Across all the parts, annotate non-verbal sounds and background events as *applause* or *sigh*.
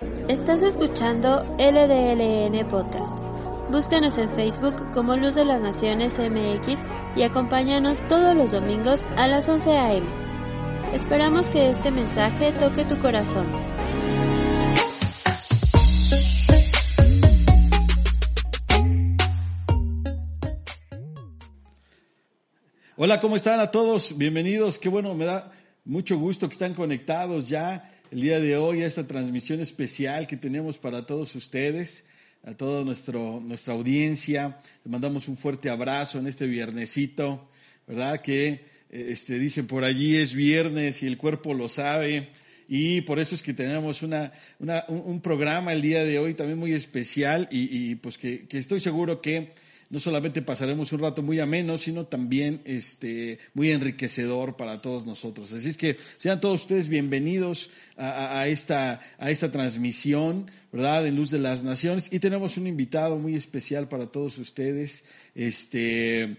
Estás escuchando LDLN Podcast. Búscanos en Facebook como Luz de las Naciones MX y acompáñanos todos los domingos a las 11 a.m. Esperamos que este mensaje toque tu corazón. Hola, ¿cómo están a todos? Bienvenidos. Qué bueno, me da mucho gusto que están conectados ya el día de hoy a esta transmisión especial que tenemos para todos ustedes, a toda nuestro, nuestra audiencia. Les mandamos un fuerte abrazo en este viernesito, ¿verdad? Que eh, este, dicen por allí es viernes y el cuerpo lo sabe. Y por eso es que tenemos una, una un, programa el día de hoy también muy especial y, y pues que, que estoy seguro que no solamente pasaremos un rato muy ameno, sino también este, muy enriquecedor para todos nosotros. Así es que sean todos ustedes bienvenidos a, esta, a esta transmisión, ¿verdad? En Luz de las Naciones. Y tenemos un invitado muy especial para todos ustedes. Este,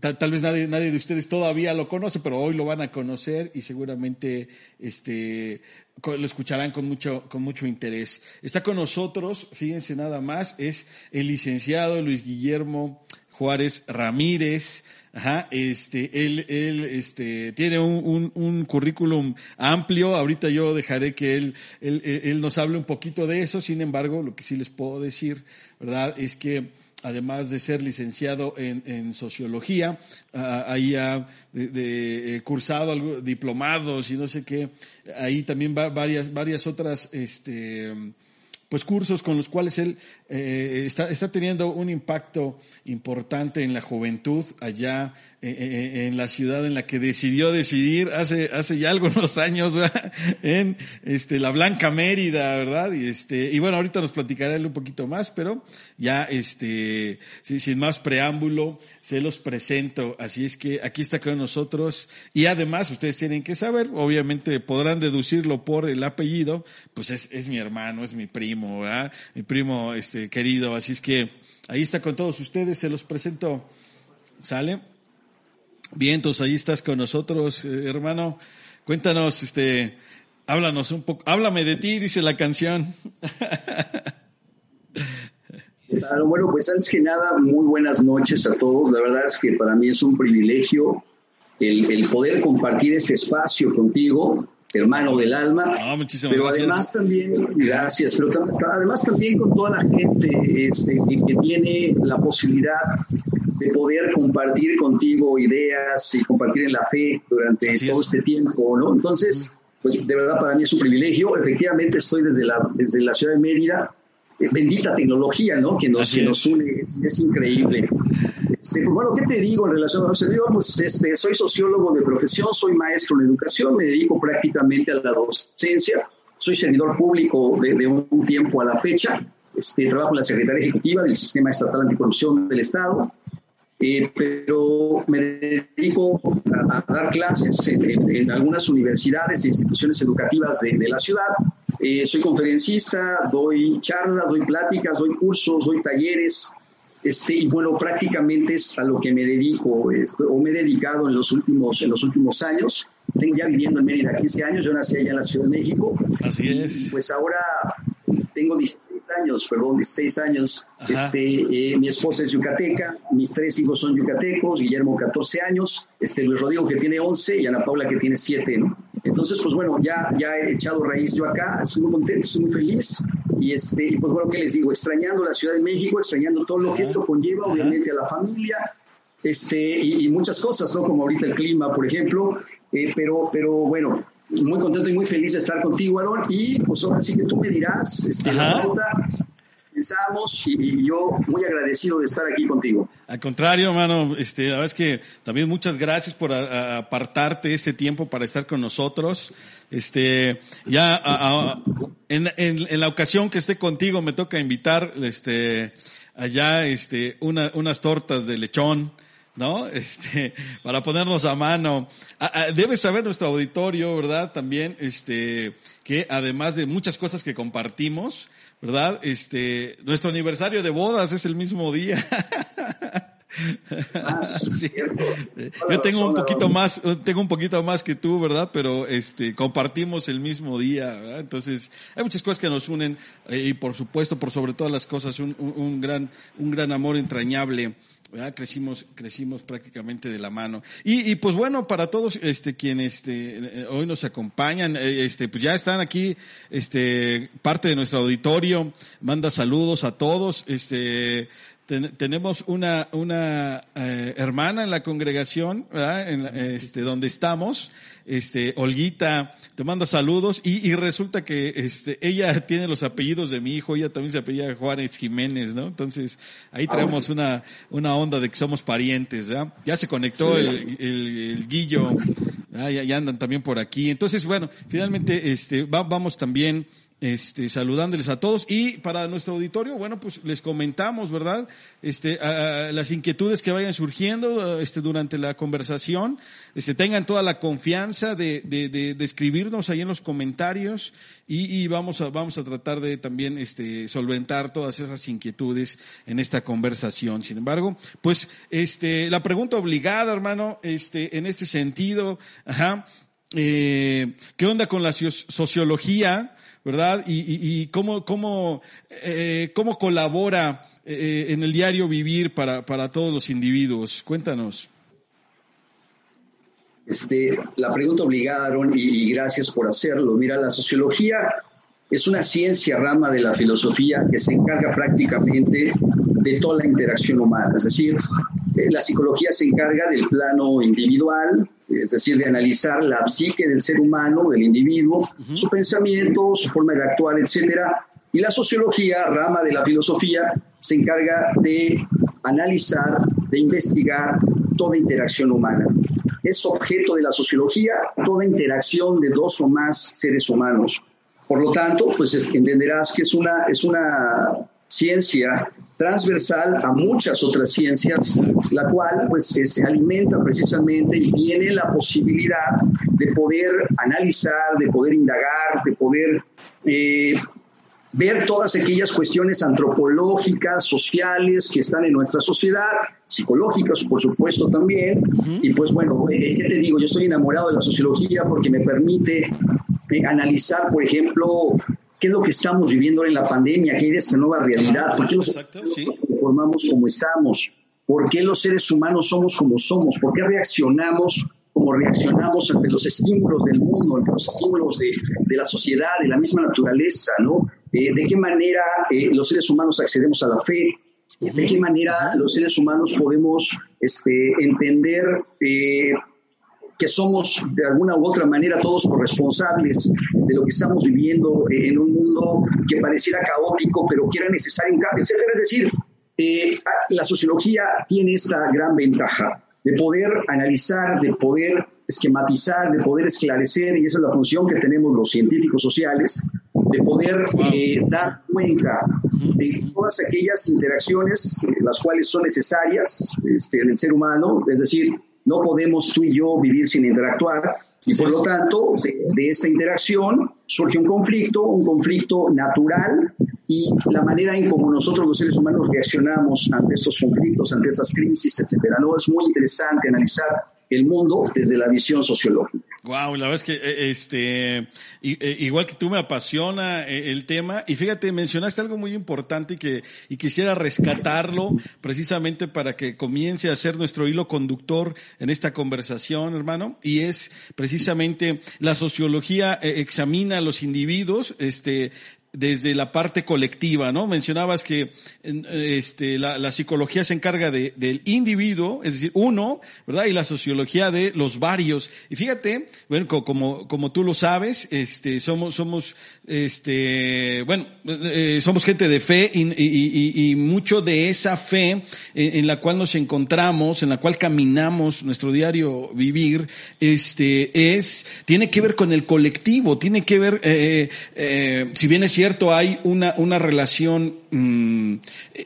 Tal, vez nadie, nadie de ustedes todavía lo conoce, pero hoy lo van a conocer y seguramente este, lo escucharán con mucho, con mucho interés. Está con nosotros, fíjense nada más, es el licenciado Luis Guillermo Juárez Ramírez. Ajá, este, él, él, este, tiene un, un, un, currículum amplio. Ahorita yo dejaré que él, él, él nos hable un poquito de eso. Sin embargo, lo que sí les puedo decir, ¿verdad? Es que además de ser licenciado en, en sociología, uh, ahí ha de, eh, cursado algo, diplomados y no sé qué, ahí también va varias, varias otras, este, pues cursos con los cuales él eh, está, está teniendo un impacto importante en la juventud allá eh, eh, en la ciudad en la que decidió decidir hace, hace ya algunos *laughs* años, ¿verdad? en este, la Blanca Mérida, ¿verdad? Y este, y bueno, ahorita nos platicará él un poquito más, pero ya este, sin más preámbulo, se los presento. Así es que aquí está con nosotros y además ustedes tienen que saber, obviamente podrán deducirlo por el apellido, pues es, es mi hermano, es mi primo, ¿verdad? Mi primo, este, querido. Así es que ahí está con todos ustedes, se los presento. ¿Sale? Bien, entonces ahí estás con nosotros, eh, hermano. Cuéntanos, este, háblanos un poco, háblame de ti, dice la canción. Bueno, pues antes que nada, muy buenas noches a todos. La verdad es que para mí es un privilegio el, el poder compartir este espacio contigo hermano del alma. Muchísimas pero gracias. además también, gracias, pero además también con toda la gente este, que, que, tiene la posibilidad de poder compartir contigo ideas y compartir en la fe durante Así todo es. este tiempo, ¿no? Entonces, pues de verdad para mí es un privilegio. Efectivamente estoy desde la, desde la ciudad de Mérida. Bendita tecnología, ¿no? Que nos, que nos une, es, es increíble. Este, bueno, ¿qué te digo en relación a los servidores? Pues este, soy sociólogo de profesión, soy maestro en educación, me dedico prácticamente a la docencia, soy servidor público de, de un tiempo a la fecha, este, trabajo en la Secretaría Ejecutiva del Sistema Estatal Anticorrupción del Estado, eh, pero me dedico a, a dar clases en, en, en, algunas universidades e instituciones educativas de, de la ciudad. Eh, soy conferencista, doy charlas, doy pláticas, doy cursos, doy talleres, este, y bueno, prácticamente es a lo que me dedico este, o me he dedicado en los últimos, en los últimos años. Tengo ya viviendo en Mérida 15 años, yo nací allá en la Ciudad de México. Así es. Y pues ahora tengo 16 años, perdón, 16 años. Este, eh, mi esposa es yucateca, mis tres hijos son yucatecos, Guillermo 14 años, este, Luis Rodrigo que tiene 11 y Ana Paula que tiene 7, ¿no? Entonces, pues bueno, ya, ya he echado raíz yo acá, estoy muy contento, estoy muy feliz. Y este, pues bueno, ¿qué les digo? Extrañando la Ciudad de México, extrañando todo lo que esto conlleva, obviamente, a la familia, este, y, y, muchas cosas, ¿no? Como ahorita el clima, por ejemplo. Eh, pero, pero bueno, muy contento y muy feliz de estar contigo, Aaron. Y pues ahora sí que tú me dirás, este, la nota, pensamos y, yo muy agradecido de estar aquí contigo. Al contrario, hermano, este, la verdad es que también muchas gracias por a, a apartarte este tiempo para estar con nosotros. Este, ya a, en, en, en, la ocasión que esté contigo me toca invitar, este, allá, este, una, unas tortas de lechón. ¿No? Este, *laughs* para ponernos a mano. Debe saber nuestro auditorio, ¿verdad? También, este, que además de muchas cosas que compartimos, ¿verdad? Este, nuestro aniversario de bodas es el mismo día. *laughs* Ah, Yo tengo un poquito más, tengo un poquito más que tú, ¿verdad? Pero este, compartimos el mismo día, ¿verdad? Entonces, hay muchas cosas que nos unen eh, y por supuesto, por sobre todas las cosas, un, un gran, un gran amor entrañable. Crecimos, crecimos prácticamente de la mano. Y, y pues bueno, para todos, este, quienes, este, hoy nos acompañan, eh, este, pues ya están aquí, este, parte de nuestro auditorio, manda saludos a todos, este, tenemos una, una eh, hermana en la congregación, En este, donde estamos, este, Olguita, te manda saludos. Y, y, resulta que este, ella tiene los apellidos de mi hijo, ella también se apellida Juárez Jiménez, ¿no? Entonces, ahí ah, traemos una, una onda de que somos parientes, ¿verdad? Ya se conectó el, el, Guillo, ya, ya, andan también por aquí. Entonces, bueno, finalmente, este, vamos también, este, saludándoles a todos y para nuestro auditorio, bueno, pues les comentamos, ¿verdad? Este, las inquietudes que vayan surgiendo, este, durante la conversación, este, tengan toda la confianza de, de, de, escribirnos ahí en los comentarios y, y, vamos a, vamos a tratar de también, este, solventar todas esas inquietudes en esta conversación. Sin embargo, pues, este, la pregunta obligada, hermano, este, en este sentido, ajá, eh, ¿qué onda con la sociología? ¿verdad? Y, cómo, cómo, eh, cómo colabora eh, en el diario vivir para, para todos los individuos. Cuéntanos. Este, la pregunta obligada, y, gracias por hacerlo. Mira, la sociología es una ciencia rama de la filosofía que se encarga prácticamente de toda la interacción humana. Es decir, eh, la psicología se encarga del plano individual, es decir, de analizar la psique del ser humano, del individuo, su pensamiento, su forma de actuar, etcétera. Y la sociología, rama de la filosofía, se encarga de analizar, de investigar toda interacción humana. Es objeto de la sociología toda interacción de dos o más seres humanos. Por lo tanto, pues entenderás que es una, es una ciencia transversal a muchas otras ciencias, la cual pues se alimenta precisamente y tiene la posibilidad de poder analizar, de poder indagar, de poder eh, ver todas aquellas cuestiones antropológicas, sociales que están en nuestra sociedad, psicológicas, por supuesto, también. Y pues bueno, eh, ¿qué te digo? Yo estoy enamorado de la sociología porque me permite eh, analizar, por ejemplo, qué es lo que estamos viviendo en la pandemia, qué hay de esta nueva realidad, por qué nos formamos como estamos, por qué los seres humanos somos como somos, por qué reaccionamos como reaccionamos ante los estímulos del mundo, ante los estímulos de, la sociedad, de la misma naturaleza, ¿no? Eh, de qué manera eh, los seres humanos accedemos a la fe, de qué manera los seres humanos podemos este, entender eh, que somos de alguna u otra manera todos corresponsables de lo que estamos viviendo en un mundo que pareciera caótico, pero que era necesario un cambio, etcétera. Es decir, eh, la sociología tiene esa gran ventaja de poder analizar, de poder esquematizar, de poder esclarecer, y esa es la función que tenemos los científicos sociales, de poder eh, dar cuenta de todas aquellas interacciones, eh, las cuales son necesarias este, en el ser humano, es decir, no podemos tú y yo vivir sin interactuar y por lo tanto de, esta interacción surge un conflicto, un conflicto natural y la manera en cómo nosotros los seres humanos reaccionamos ante estos conflictos, ante estas crisis, etcétera. No es muy interesante analizar el mundo desde la visión sociológica. Wow, la verdad es que eh, este eh, igual que tú me apasiona eh, el tema y fíjate mencionaste algo muy importante y que y quisiera rescatarlo precisamente para que comience a ser nuestro hilo conductor en esta conversación, hermano, y es precisamente la sociología examina a los individuos, este desde la parte colectiva, ¿no? Mencionabas que este, la, psicología se encarga de, del individuo, es decir, uno, ¿verdad? Y la sociología de los varios. Y fíjate, bueno, como, como tú lo sabes, este, somos, somos, este, bueno, eh, somos gente de fe y, mucho de esa fe en, la cual nos encontramos, en la cual caminamos nuestro diario vivir, este, es, tiene que ver con el colectivo, tiene que ver, eh, eh, si bien es cierto, hay una, una relación mm,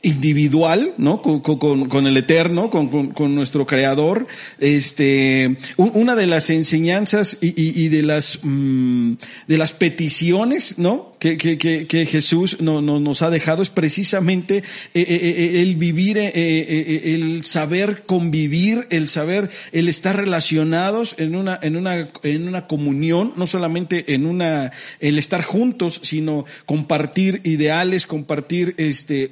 individual, ¿no? Con, con, el Eterno, con, con, nuestro Creador. Este, una de las enseñanzas y, y, y de las, mm, de las peticiones, ¿no? Que, que, que, Jesús no, nos ha dejado es precisamente el vivir, el saber convivir, el saber, el estar relacionados en una, en una, en una comunión, no solamente en una, el estar juntos, sino compartir ideales, compartir este,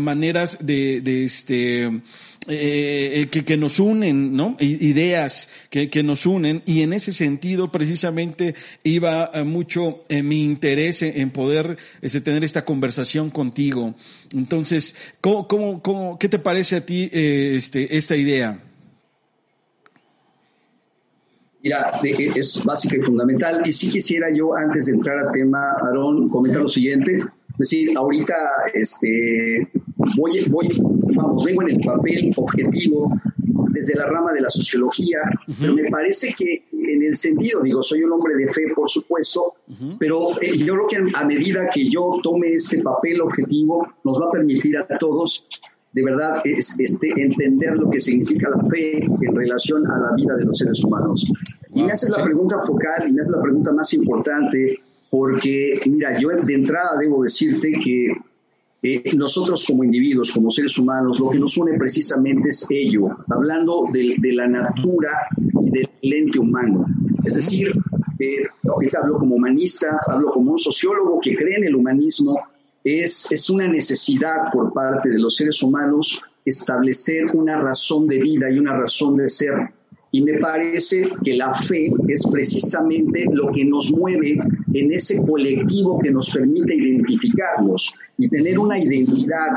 maneras de, de este, eh, eh, que, que, nos unen, ¿no? Ideas que, que, nos unen y en ese sentido precisamente iba eh, mucho en mi interés en poder este, tener esta conversación contigo. Entonces, ¿cómo, cómo, cómo, ¿qué te parece a ti este, esta idea? Mira, es básica y fundamental. Y sí quisiera yo, antes de entrar al tema, Aarón, comentar lo siguiente. Es decir, ahorita este, voy, voy, vamos, vengo en el papel objetivo desde la rama de la sociología, pero me parece que en el sentido, digo, soy un hombre de fe, por supuesto, pero eh, yo creo que a medida que yo tome este papel objetivo, nos va a permitir a todos de verdad este, entender lo que significa la fe en relación a la vida de los seres humanos. Y me haces la pregunta focal y me haces la pregunta más importante, porque, mira, yo de entrada debo decirte que eh, nosotros como individuos, como seres humanos, lo que nos une precisamente es ello, hablando de, la natura y del ente humano. Es decir, eh, ahorita hablo como humanista, hablo como un sociólogo que cree en el humanismo, es, es una necesidad por parte de los seres humanos establecer una razón de vida y una razón de ser y me parece que la fe es precisamente lo que nos mueve en ese colectivo que nos permite identificarnos y tener una identidad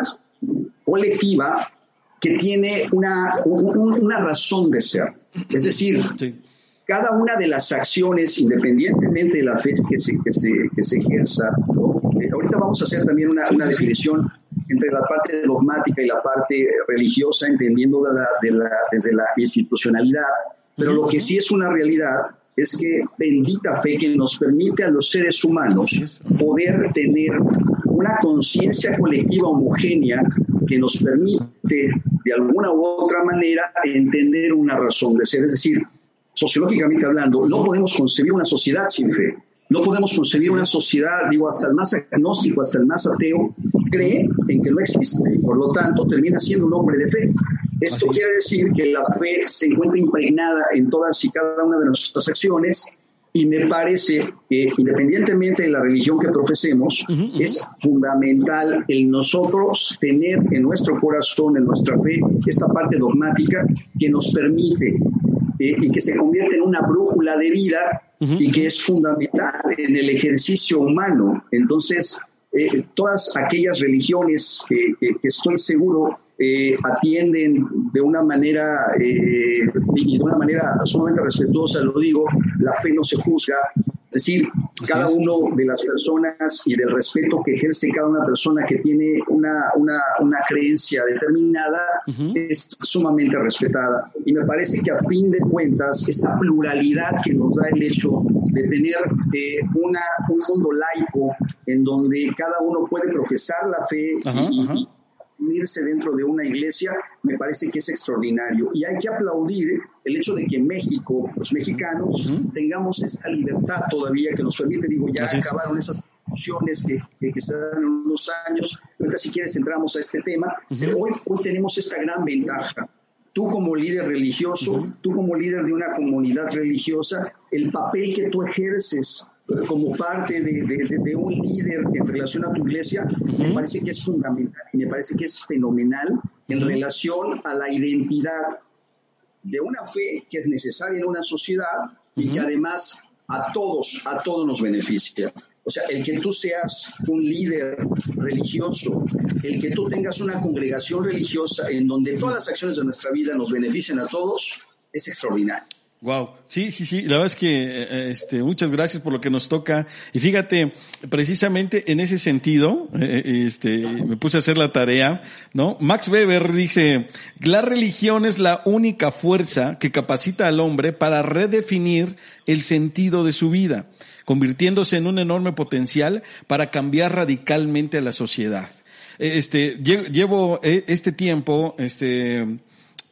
colectiva que tiene una, una razón de ser. Es decir, cada una de las acciones, independientemente de la fe que se, que se, que se ejerza, ahorita vamos a hacer también una, una definición entre la parte dogmática y la parte religiosa, entendiendo de la, desde la institucionalidad. Pero lo que sí es una realidad es que bendita fe que nos permite a los seres humanos poder tener una conciencia colectiva homogénea que nos permite de alguna u otra manera entender una razón de ser. Es decir, sociológicamente hablando, no podemos concebir una sociedad sin fe. No podemos concebir una sociedad, digo, hasta el más agnóstico, hasta el más ateo, cree en que no existe y por lo tanto termina siendo un hombre de fe. Esto quiere decir que la fe se encuentra impregnada en todas y cada una de nuestras acciones y me parece que independientemente de la religión que profesemos, es fundamental el nosotros tener en nuestro corazón, en nuestra fe, esta parte dogmática que nos permite eh, y que se convierte en una brújula de vida y que es fundamental en el ejercicio humano. Entonces, eh, todas aquellas religiones que, estoy seguro eh, atienden de una manera eh, de una manera sumamente respetuosa, lo digo, la fe no se juzga, es decir, cada uno de las personas y del respeto que ejerce cada una persona que tiene una, una, una creencia determinada es sumamente respetada. Y me parece que a fin de cuentas, esta pluralidad que nos da el hecho de tener eh, una, un mundo laico en donde cada uno puede profesar la fe y, unirse dentro de una iglesia, me parece que es extraordinario. Y hay que aplaudir el hecho de que México, los mexicanos, tengamos esta libertad todavía que nos permite, digo, ya acabaron esas opciones que, que, se dan en unos años. Ahorita si quieres entramos a este tema, pero hoy, hoy tenemos esta gran ventaja. Tú como líder religioso, tú como líder de una comunidad religiosa, el papel que tú ejerces como parte de, un líder en relación a tu iglesia, me parece que es fundamental y me parece que es fenomenal en relación a la identidad de una fe que es necesaria en una sociedad y que además a todos, a todos nos beneficia. O sea, el que tú seas un líder religioso, el que tú tengas una congregación religiosa en donde todas las acciones de nuestra vida nos beneficien a todos, es extraordinario. Wow, sí, sí, sí, la verdad es que eh, este, muchas gracias por lo que nos toca. Y fíjate, precisamente en ese sentido, eh, eh, este, me puse a hacer la tarea, ¿no? Max Weber dice, la religión es la única fuerza que capacita al hombre para redefinir el sentido de su vida, convirtiéndose en un enorme potencial para cambiar radicalmente a la sociedad. Este, llevo este tiempo, este,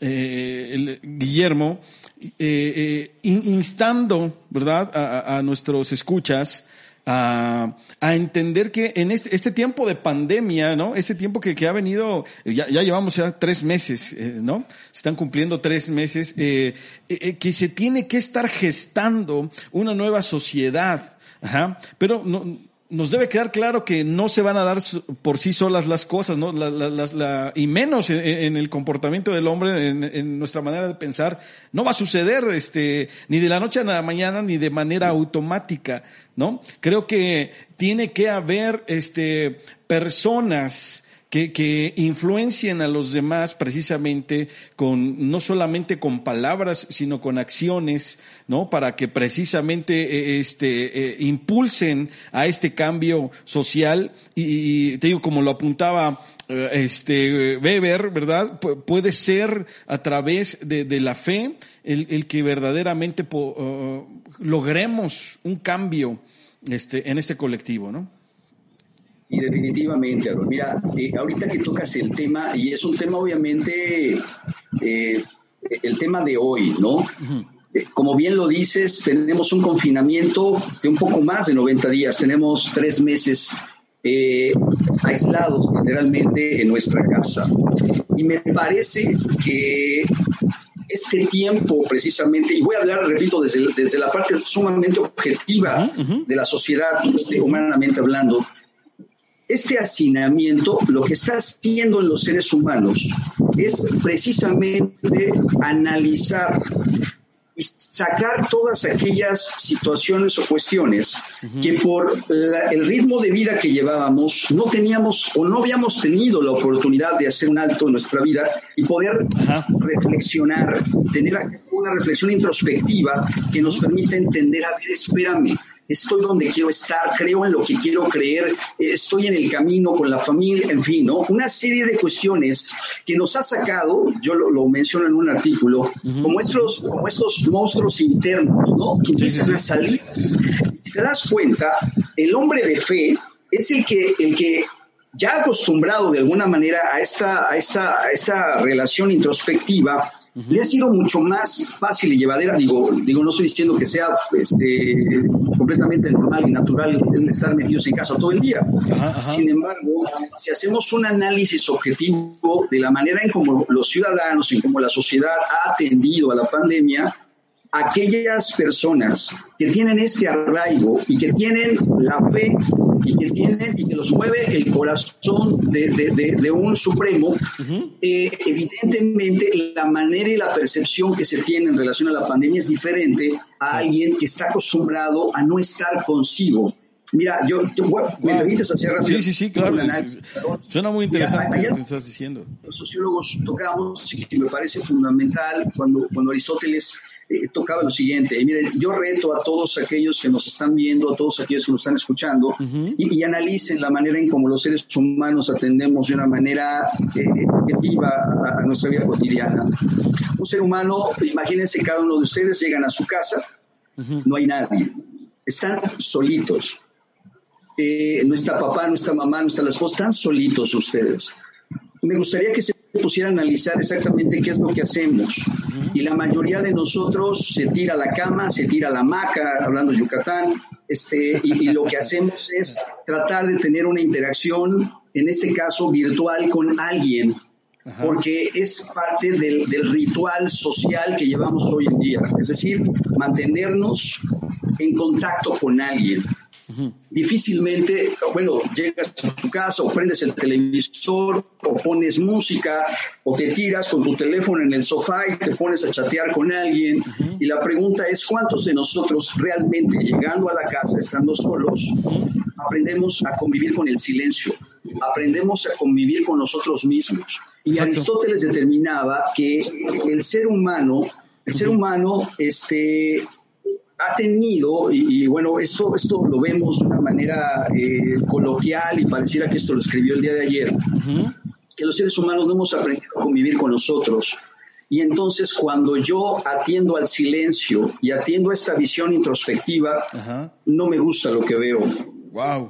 eh, Guillermo, eh, eh instando, ¿verdad?, a, nuestros escuchas a, a entender que en este, este, tiempo de pandemia, ¿no? Este tiempo que, que ha venido, ya, ya, llevamos ya tres meses, eh, ¿no? Se están cumpliendo tres meses, eh, eh, que se tiene que estar gestando una nueva sociedad, ajá, pero no, nos debe quedar claro que no se van a dar por sí solas las cosas, ¿no? La, la, la, y menos en, el comportamiento del hombre, en, en, nuestra manera de pensar, no va a suceder, este, ni de la noche a la mañana, ni de manera automática, ¿no? Creo que tiene que haber, este, personas, que, que influencien a los demás precisamente con, no solamente con palabras, sino con acciones, ¿no? Para que precisamente eh, este, eh, impulsen a este cambio social y, te digo, como lo apuntaba eh, este Weber, ¿verdad? puede ser a través de, de la fe el, el que verdaderamente uh, logremos un cambio este, en este colectivo, ¿no? Y definitivamente, Mira, eh, ahorita que tocas el tema, y es un tema obviamente, eh, el tema de hoy, ¿no? Eh, como bien lo dices, tenemos un confinamiento de un poco más de 90 días, tenemos tres meses aislados literalmente en nuestra casa. Y me parece que este tiempo precisamente, y voy a hablar, repito, desde, desde la parte sumamente objetiva de la sociedad, este, humanamente hablando, este hacinamiento lo que está haciendo en los seres humanos es precisamente analizar y sacar todas aquellas situaciones o cuestiones que por el ritmo de vida que llevábamos no teníamos o no habíamos tenido la oportunidad de hacer un alto en nuestra vida y poder reflexionar, tener una reflexión introspectiva que nos permita entender, a ver, espérame, estoy donde quiero estar, creo en lo que quiero creer, eh, estoy en el camino con la familia, en fin, ¿no? Una serie de cuestiones que nos ha sacado, yo lo, menciono en un artículo, como, estos, como estos monstruos internos, ¿no? Que empiezan a salir. Si te das cuenta, el hombre de fe es el que, el que ya acostumbrado de alguna manera a esta, a esta, a esta relación introspectiva, le ha sido mucho más fácil y llevadera. Digo, digo, no estoy diciendo que sea este, completamente normal y natural estar metidos en casa todo el día. Sin embargo, si hacemos un análisis objetivo de la manera en cómo los ciudadanos, en cómo la sociedad ha atendido a la pandemia, aquellas personas que tienen este arraigo y que tienen la fe y que tienen y que los mueve el corazón de, un supremo, eh, evidentemente la manera y la percepción que se tiene en relación a la pandemia es diferente a alguien que está acostumbrado a no estar consigo. Mira, yo, me permites hacer rápido. Sí, sí, sí, claro. Suena muy interesante lo que estás diciendo. Los sociólogos tocamos, y me parece fundamental, cuando, cuando Aristóteles eh, tocaba lo siguiente, miren, yo reto a todos aquellos que nos están viendo, a todos aquellos que nos están escuchando, y, analicen la manera en cómo los seres humanos atendemos de una manera eh, objetiva a, nuestra vida cotidiana. Un ser humano, imagínense cada uno de ustedes, llegan a su casa, no hay nadie, están solitos. Eh, no está papá, no está mamá, no está la esposa, están solitos ustedes. Me gustaría que se pusiera a analizar exactamente qué es lo que hacemos. Y la mayoría de nosotros se tira a la cama, se tira a la hamaca, hablando de Yucatán, este, y, lo que hacemos es tratar de tener una interacción, en este caso virtual, con alguien, porque es parte del, del, ritual social que llevamos hoy en día, es decir, mantenernos en contacto con alguien. Difícilmente, bueno, llegas a tu casa o prendes el televisor o pones música o te tiras con tu teléfono en el sofá y te pones a chatear con alguien. Y la pregunta es, ¿cuántos de nosotros realmente llegando a la casa, estando solos, aprendemos a convivir con el silencio? Aprendemos a convivir con nosotros mismos. Y Aristóteles determinaba que el ser humano, el ser humano, este, ha tenido, y, bueno, esto, esto lo vemos de una manera eh, coloquial y pareciera que esto lo escribió el día de ayer, que los seres humanos no hemos aprendido a convivir con nosotros. Y entonces cuando yo atiendo al silencio y atiendo a esta visión introspectiva, no me gusta lo que veo.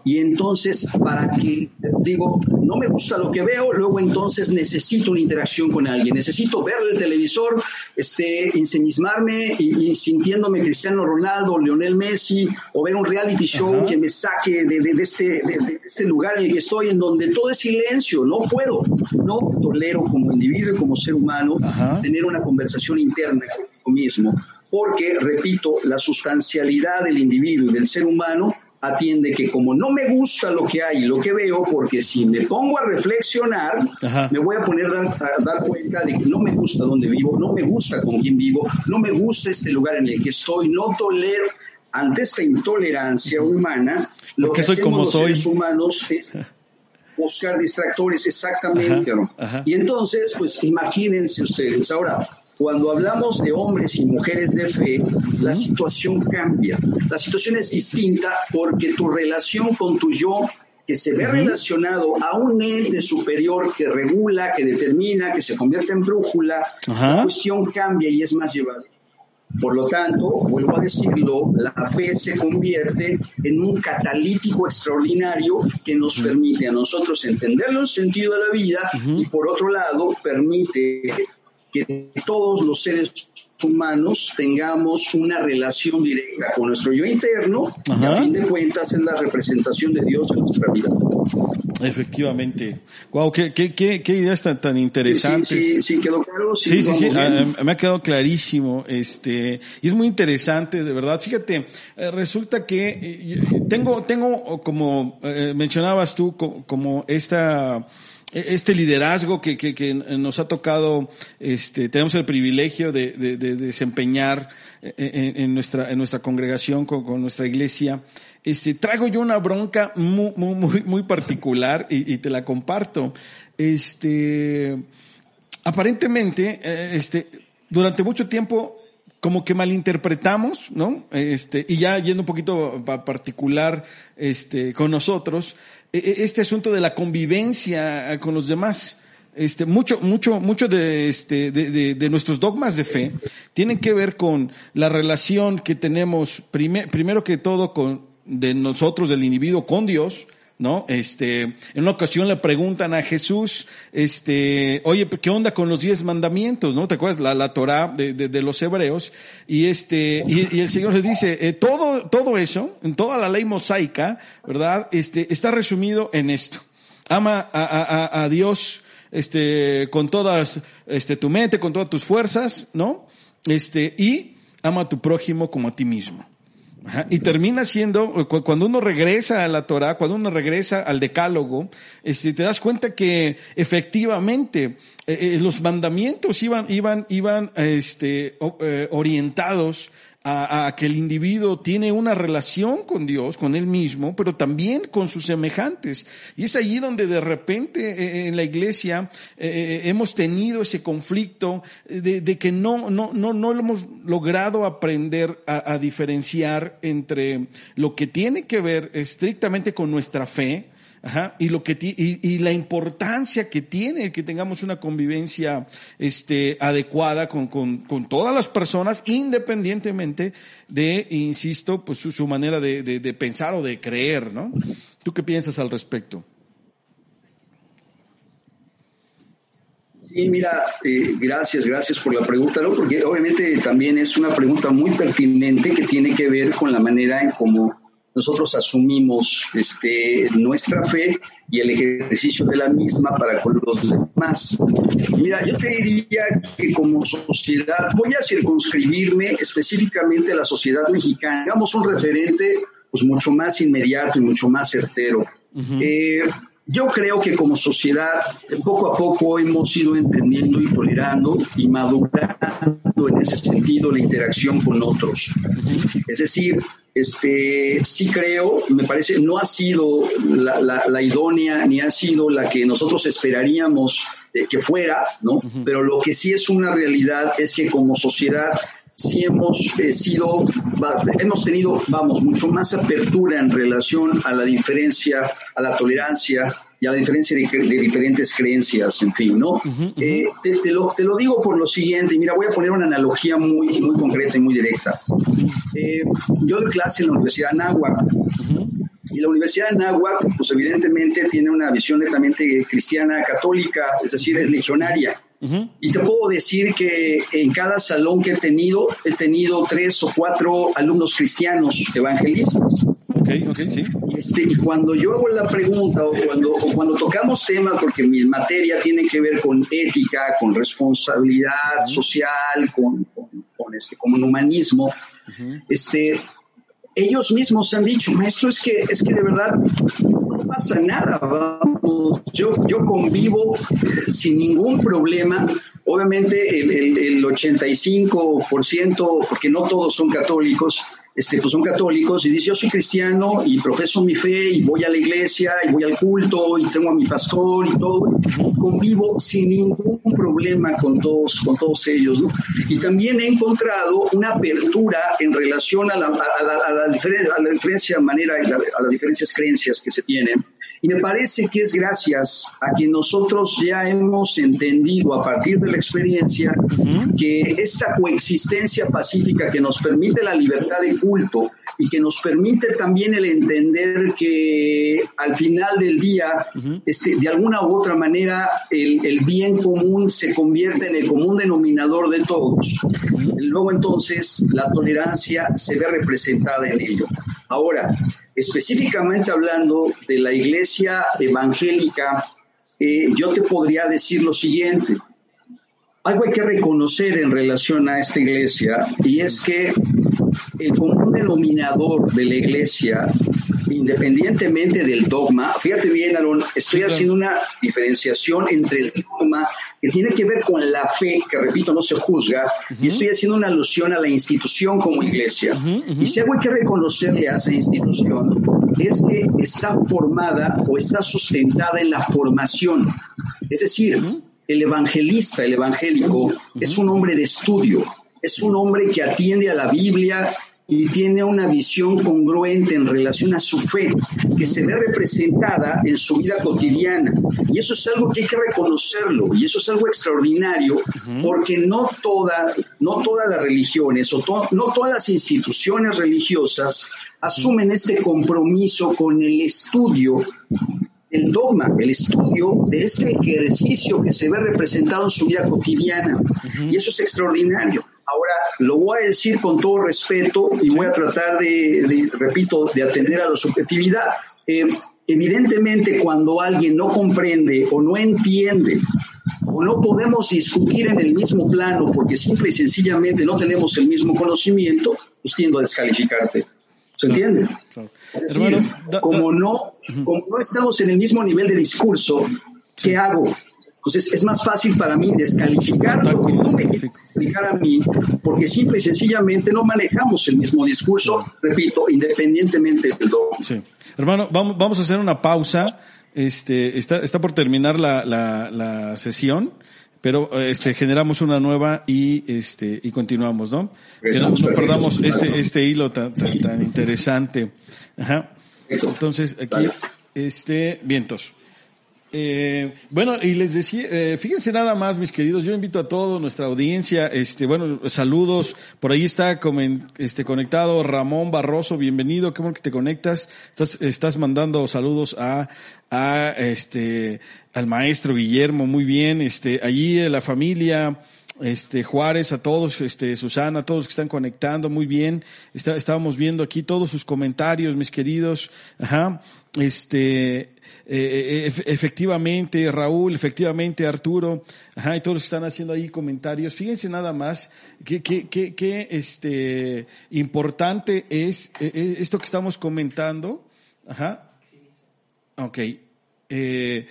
Y entonces, para que, digo, no me gusta lo que veo, luego entonces necesito una interacción con alguien, necesito ver el televisor este, enseñismarme y, sintiéndome Cristiano Ronaldo, Lionel Messi, o ver un reality show que me saque de, de, este, de, este lugar en el que estoy, en donde todo es silencio, no puedo, no tolero como individuo y como ser humano tener una conversación interna conmigo mismo, porque, repito, la sustancialidad del individuo y del ser humano atiende que como no me gusta lo que hay, lo que veo, porque si me pongo a reflexionar, me voy a poner a dar, cuenta de que no me gusta donde vivo, no me gusta con quién vivo, no me gusta este lugar en el que estoy, no tolero ante esta intolerancia humana, lo que soy como los soy. seres humanos es *laughs* buscar distractores exactamente. Y entonces, pues imagínense ustedes, ahora, cuando hablamos de hombres y mujeres de fe, la situación cambia. La situación es distinta porque tu relación con tu yo, que se ve relacionado a un ente superior que regula, que determina, que se convierte en brújula, la cuestión cambia y es más llevable. Por lo tanto, vuelvo a decirlo, la fe se convierte en un catalítico extraordinario que nos permite a nosotros entender el sentido de la vida y por otro lado permite que todos los seres humanos tengamos una relación directa con nuestro yo interno y a fin de cuentas es la representación de Dios en nuestra vida. Efectivamente. Wow, qué, qué, qué, qué ideas tan, tan interesantes. Sí, sí, quedó claro. Sí, sí, sí, ah, me ha quedado clarísimo. Este, y es muy interesante, de verdad. Fíjate, eh, resulta que eh, tengo, tengo, como eh, mencionabas tú, como esta, este liderazgo que, que, nos ha tocado, este, tenemos el privilegio de, de, de desempeñar en, en, nuestra, en nuestra congregación, con, con, nuestra iglesia, este, traigo yo una bronca muy, muy, muy particular y, te la comparto. Este, aparentemente, eh, este, durante mucho tiempo como que malinterpretamos, ¿no? Este, y ya yendo un poquito particular, este, con nosotros, e, e, este asunto de la convivencia eh, con los demás. Este, mucho, mucho, mucho de, este, de, nuestros dogmas de fe tienen que ver con la relación que tenemos, primero que todo, con, de nosotros, del individuo, con Dios, ¿no? Este, en una ocasión le preguntan a Jesús, este, oye, ¿qué onda con los diez mandamientos? ¿No? ¿Te acuerdas? La, la Torah de, de, los hebreos. Y este, y, el Señor le dice, eh, todo, todo eso, en toda la ley mosaica, ¿verdad? Este, está resumido en esto. Ama a, a, a Dios, este, con todas, este, tu mente, con todas tus fuerzas, ¿no? Este, y ama a tu prójimo como a ti mismo. Y termina siendo, cuando uno regresa a la Torah, cuando uno regresa al decálogo, este, te das cuenta que efectivamente eh, eh, los mandamientos iban, iban, iban este, eh, orientados a, que el individuo tiene una relación con Dios, con él mismo, pero también con sus semejantes. Y es allí donde de repente eh, eh, en la iglesia eh, hemos tenido ese conflicto de, que no, no, no, no hemos logrado aprender a diferenciar entre lo que tiene que ver estrictamente con nuestra fe, Ajá, y lo que y, y, la importancia que tiene que tengamos una convivencia este adecuada con, con, con todas las personas independientemente de insisto pues su, su manera de, de, pensar o de creer no tú qué piensas al respecto Sí, mira, eh, gracias, gracias por la pregunta, ¿no? porque obviamente también es una pregunta muy pertinente que tiene que ver con la manera en cómo nosotros asumimos este, nuestra fe y el ejercicio de la misma para con los demás. Mira, yo te diría que como sociedad, voy a circunscribirme específicamente a la sociedad mexicana, digamos un referente pues mucho más inmediato y mucho más certero. eh, yo creo que como sociedad, poco a poco hemos ido entendiendo y tolerando y madurando en ese sentido la interacción con otros. Es decir, este, sí creo, me parece, no ha sido la, la, idónea ni ha sido la que nosotros esperaríamos eh, que fuera, ¿no? Pero lo que sí es una realidad es que como sociedad sí hemos eh, sido, hemos tenido, vamos, mucho más apertura en relación a la diferencia, a la tolerancia y a la diferencia de, diferentes creencias, en fin, ¿no? Eh, te, lo, te, lo, digo por lo siguiente, mira, voy a poner una analogía muy, muy concreta y muy directa. Eh, yo doy clase en la Universidad de Anáhuac. Y la Universidad de Anáhuac, pues evidentemente tiene una visión netamente cristiana católica, es decir, es legionaria. Y te puedo decir que en cada salón que he tenido, he tenido tres o cuatro alumnos cristianos evangelistas. Ok, ok, sí. Este, y cuando yo hago la pregunta o cuando, o cuando tocamos temas, porque mi materia tiene que ver con ética, con responsabilidad social, con, con, con, este, con humanismo, este, ellos mismos han dicho, maestro, es que, es que de verdad pasa nada, vamos, yo, yo convivo sin ningún problema. Obviamente el, el, el 85%, porque no todos son católicos, este, pues son católicos y dice yo soy cristiano y profeso mi fe y voy a la iglesia y voy al culto y tengo a mi pastor y todo, convivo sin ningún problema con todos, con todos ellos, ¿no? Y también he encontrado una apertura en relación a la, a la, a la, diferencia, a la diferencia manera, a las diferentes creencias que se tienen. Y me parece que es gracias a que nosotros ya hemos entendido a partir de la experiencia uh -huh. que esta coexistencia pacífica que nos permite la libertad de culto y que nos permite también el entender que al final del día, uh -huh. este, de alguna u otra manera, el, el, bien común se convierte en el común denominador de todos. Uh -huh. Luego entonces la tolerancia se ve representada en ello. Ahora, específicamente hablando de la iglesia evangélica, eh, yo te podría decir lo siguiente. Algo hay que reconocer en relación a esta iglesia y es que el común denominador de la iglesia, independientemente del dogma, fíjate bien, Aaron, estoy haciendo una diferenciación entre el dogma que tiene que ver con la fe, que repito, no se juzga, uh -huh. y estoy haciendo una alusión a la institución como iglesia. Uh -huh, uh -huh. Y si algo hay que reconocerle a esa institución es que está formada o está sustentada en la formación. Es decir, el evangelista, el evangélico, es un hombre de estudio, es un hombre que atiende a la Biblia y tiene una visión congruente en relación a su fe, que se ve representada en su vida cotidiana. Y eso es algo que hay que reconocerlo, y eso es algo extraordinario, porque no, toda, no todas las religiones o to no todas las instituciones religiosas asumen ese compromiso con el estudio el dogma, el estudio de este ejercicio que se ve representado en su vida cotidiana. Uh -huh. Y eso es extraordinario. Ahora, lo voy a decir con todo respeto y voy a tratar de, de repito, de atender a la subjetividad. Eh, evidentemente, cuando alguien no comprende o no entiende o no podemos discutir en el mismo plano porque simple y sencillamente no tenemos el mismo conocimiento, pues tiendo a descalificarte. ¿Se entiende? Claro. Es decir, Hermano, da, como, no, como no estamos en el mismo nivel de discurso, ¿qué hago? Entonces es más fácil para mí descalificarlo que no me descalificar a mí, porque simple y sencillamente no manejamos el mismo discurso, repito, independientemente del dogma. Sí. Hermano, vamos, vamos a hacer una pausa. Este, está, está por terminar la, la, la sesión pero este generamos una nueva y este y continuamos, ¿no? No, no perdamos este este hilo tan, tan, tan interesante. Ajá. Entonces aquí este vientos. Eh, bueno, y les decía, eh, fíjense nada más, mis queridos, yo invito a toda nuestra audiencia, este, bueno, saludos, por ahí está este, conectado Ramón Barroso, bienvenido, qué bueno que te conectas, estás, estás mandando saludos a, a, este, al maestro Guillermo, muy bien, este, allí la familia, este Juárez, a todos, este Susana, a todos que están conectando, muy bien. Está, estábamos viendo aquí todos sus comentarios, mis queridos. Ajá. Este, eh, efectivamente, Raúl, efectivamente, Arturo, ajá, y todos los que están haciendo ahí comentarios. Fíjense nada más que, que, que, que este, importante es eh, esto que estamos comentando. Ajá. Ok. Eh,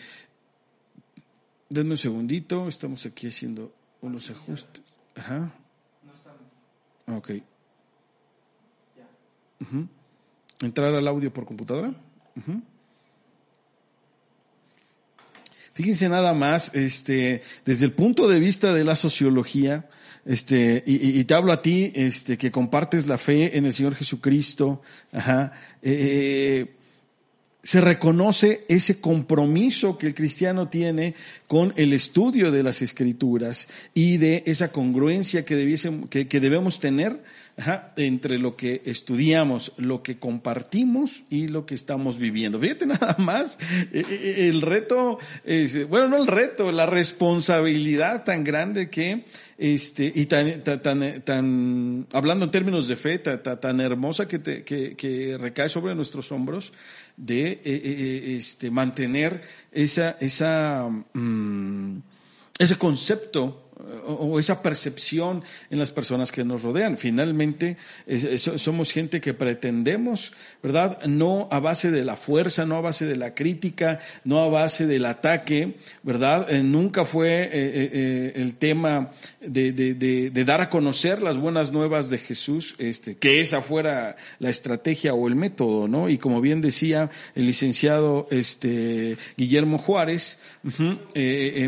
denme un segundito, estamos aquí haciendo unos ajustes. Ajá. No. Ok. Uh -huh. Entrar al audio por computadora. Uh -huh. Fíjense nada más, este, desde el punto de vista de la sociología, este, y, y te hablo a ti, este, que compartes la fe en el Señor Jesucristo, ajá, eh, se reconoce ese compromiso que el cristiano tiene con el estudio de las escrituras y de esa congruencia que, que, que debemos tener entre lo que estudiamos, lo que compartimos y lo que estamos viviendo. Fíjate *laughs* nada más, eh, eh, el reto, bueno, no el reto, la responsabilidad tan grande que, este, y tan, tan, tan, hablando en términos de fe, tan, tan hermosa que, te, que, que, recae sobre nuestros hombros, de eh, este, mantener esa, esa, mm, ese concepto o esa percepción en las personas que nos rodean. Finalmente, somos gente que pretendemos, ¿verdad? No a base de la fuerza, no a base de la crítica, no a base del ataque, ¿verdad? Eh, nunca fue eh, eh, el tema de, dar a conocer las buenas nuevas de Jesús, este, que esa fuera la estrategia o el método, ¿no? Y como bien decía el licenciado este, Guillermo Juárez,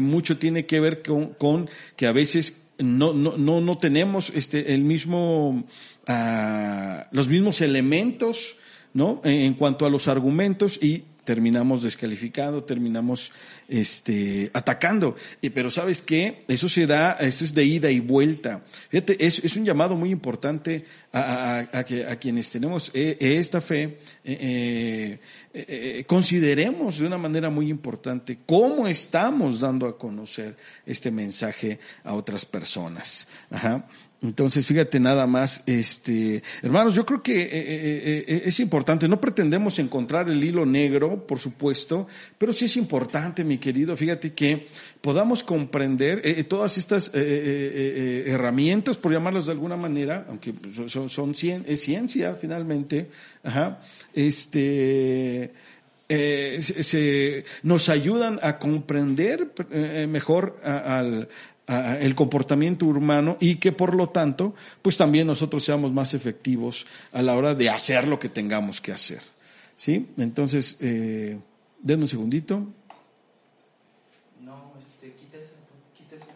mucho tiene que ver con, con que a veces no, no, no, no tenemos este, el mismo, uh, los mismos elementos, ¿no? En cuanto a los argumentos y terminamos descalificando, terminamos este, atacando. Pero sabes qué, eso se da, eso es de ida y vuelta. Fíjate, es, es un llamado muy importante a, que, a quienes tenemos eh, esta fe, eh, eh, consideremos de una manera muy importante cómo estamos dando a conocer este mensaje a otras personas. Ajá. Entonces, fíjate nada más, este, hermanos, yo creo que eh, eh, eh, es importante, no pretendemos encontrar el hilo negro, por supuesto, pero sí es importante, mi querido, fíjate que podamos comprender todas estas herramientas, por llamarlas de alguna manera, aunque son, son es ciencia finalmente, ajá, este, se, nos ayudan a comprender mejor al, el comportamiento humano y que por lo tanto, pues también nosotros seamos más efectivos a la hora de hacer lo que tengamos que hacer. ¿Sí? Entonces, eh, denme un segundito. No, este, quítese, quítese.